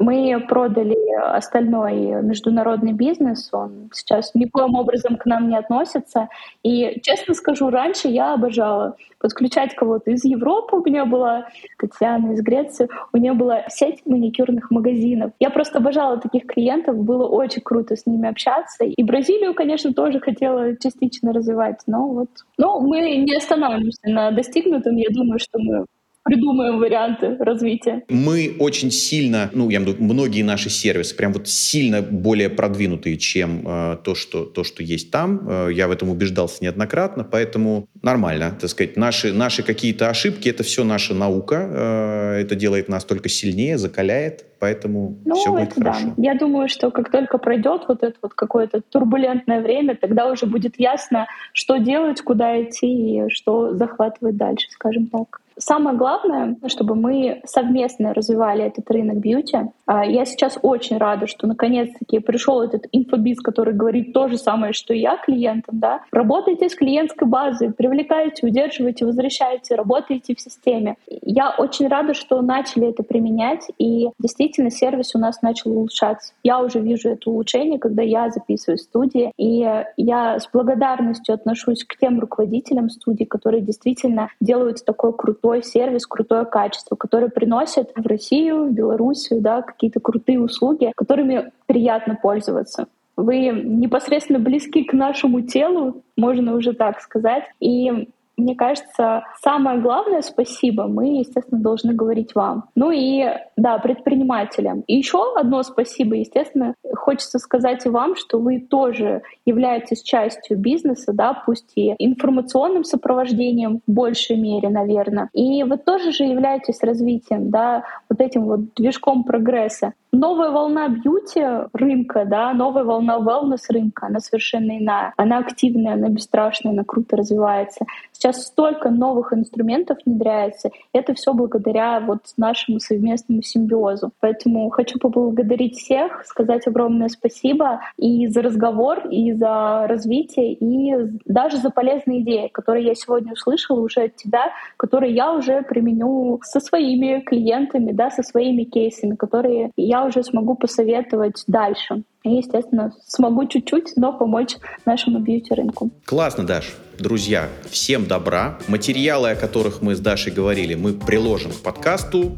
Speaker 2: Мы продали остальной международный бизнес, он сейчас никоим образом к нам не относится. И, честно скажу, раньше я обожала подключать кого-то из Европы. У меня была Татьяна из Греции, у нее была сеть маникюрных магазинов. Я просто обожала таких клиентов, было очень круто с ними общаться. И Бразилию, конечно, тоже хотела частично развивать, но вот... Но мы не останавливаемся на достигнутом. Я думаю, что мы придумаем варианты развития.
Speaker 1: Мы очень сильно, ну, я виду, многие наши сервисы прям вот сильно более продвинутые, чем э, то, что, то, что есть там. Э, я в этом убеждался неоднократно, поэтому нормально, так сказать. Наши, наши какие-то ошибки — это все наша наука. Э, это делает нас только сильнее, закаляет, поэтому ну, все будет это хорошо.
Speaker 2: Да. Я думаю, что как только пройдет вот это вот какое-то турбулентное время, тогда уже будет ясно, что делать, куда идти и что захватывать дальше, скажем так. Самое главное, чтобы мы совместно развивали этот рынок бьюти. А, я сейчас очень рада, что наконец-таки пришел этот инфобиз, который говорит то же самое, что и я клиентам. Да? Работайте с клиентской базой, привлекайте, удерживайте, возвращайте, работайте в системе. Я очень рада, что начали это применять, и действительно сервис у нас начал улучшаться. Я уже вижу это улучшение, когда я записываю студии, и я с благодарностью отношусь к тем руководителям студий, которые действительно делают такой крутой крутой сервис, крутое качество, которое приносит в Россию, в Белоруссию да, какие-то крутые услуги, которыми приятно пользоваться. Вы непосредственно близки к нашему телу, можно уже так сказать. И мне кажется, самое главное спасибо мы, естественно, должны говорить вам. Ну и, да, предпринимателям. И еще одно спасибо, естественно, хочется сказать и вам, что вы тоже являетесь частью бизнеса, да, пусть и информационным сопровождением в большей мере, наверное. И вы тоже же являетесь развитием, да, вот этим вот движком прогресса. Новая волна бьюти рынка, да, новая волна wellness рынка, она совершенно иная. Она активная, она бесстрашная, она круто развивается. Сейчас столько новых инструментов внедряется. Это все благодаря вот нашему совместному симбиозу. Поэтому хочу поблагодарить всех, сказать огромное спасибо и за разговор, и за развитие, и даже за полезные идеи, которые я сегодня услышала уже от тебя, которые я уже применю со своими клиентами, да, со своими кейсами, которые я уже смогу посоветовать дальше. И, естественно, смогу чуть-чуть, но помочь нашему бьюти-рынку.
Speaker 1: Классно, Даш. Друзья, всем добра. Материалы, о которых мы с Дашей говорили, мы приложим к подкасту.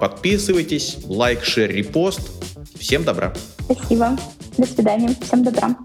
Speaker 1: Подписывайтесь, лайк, шер, репост. Всем добра.
Speaker 2: Спасибо. До свидания. Всем добра.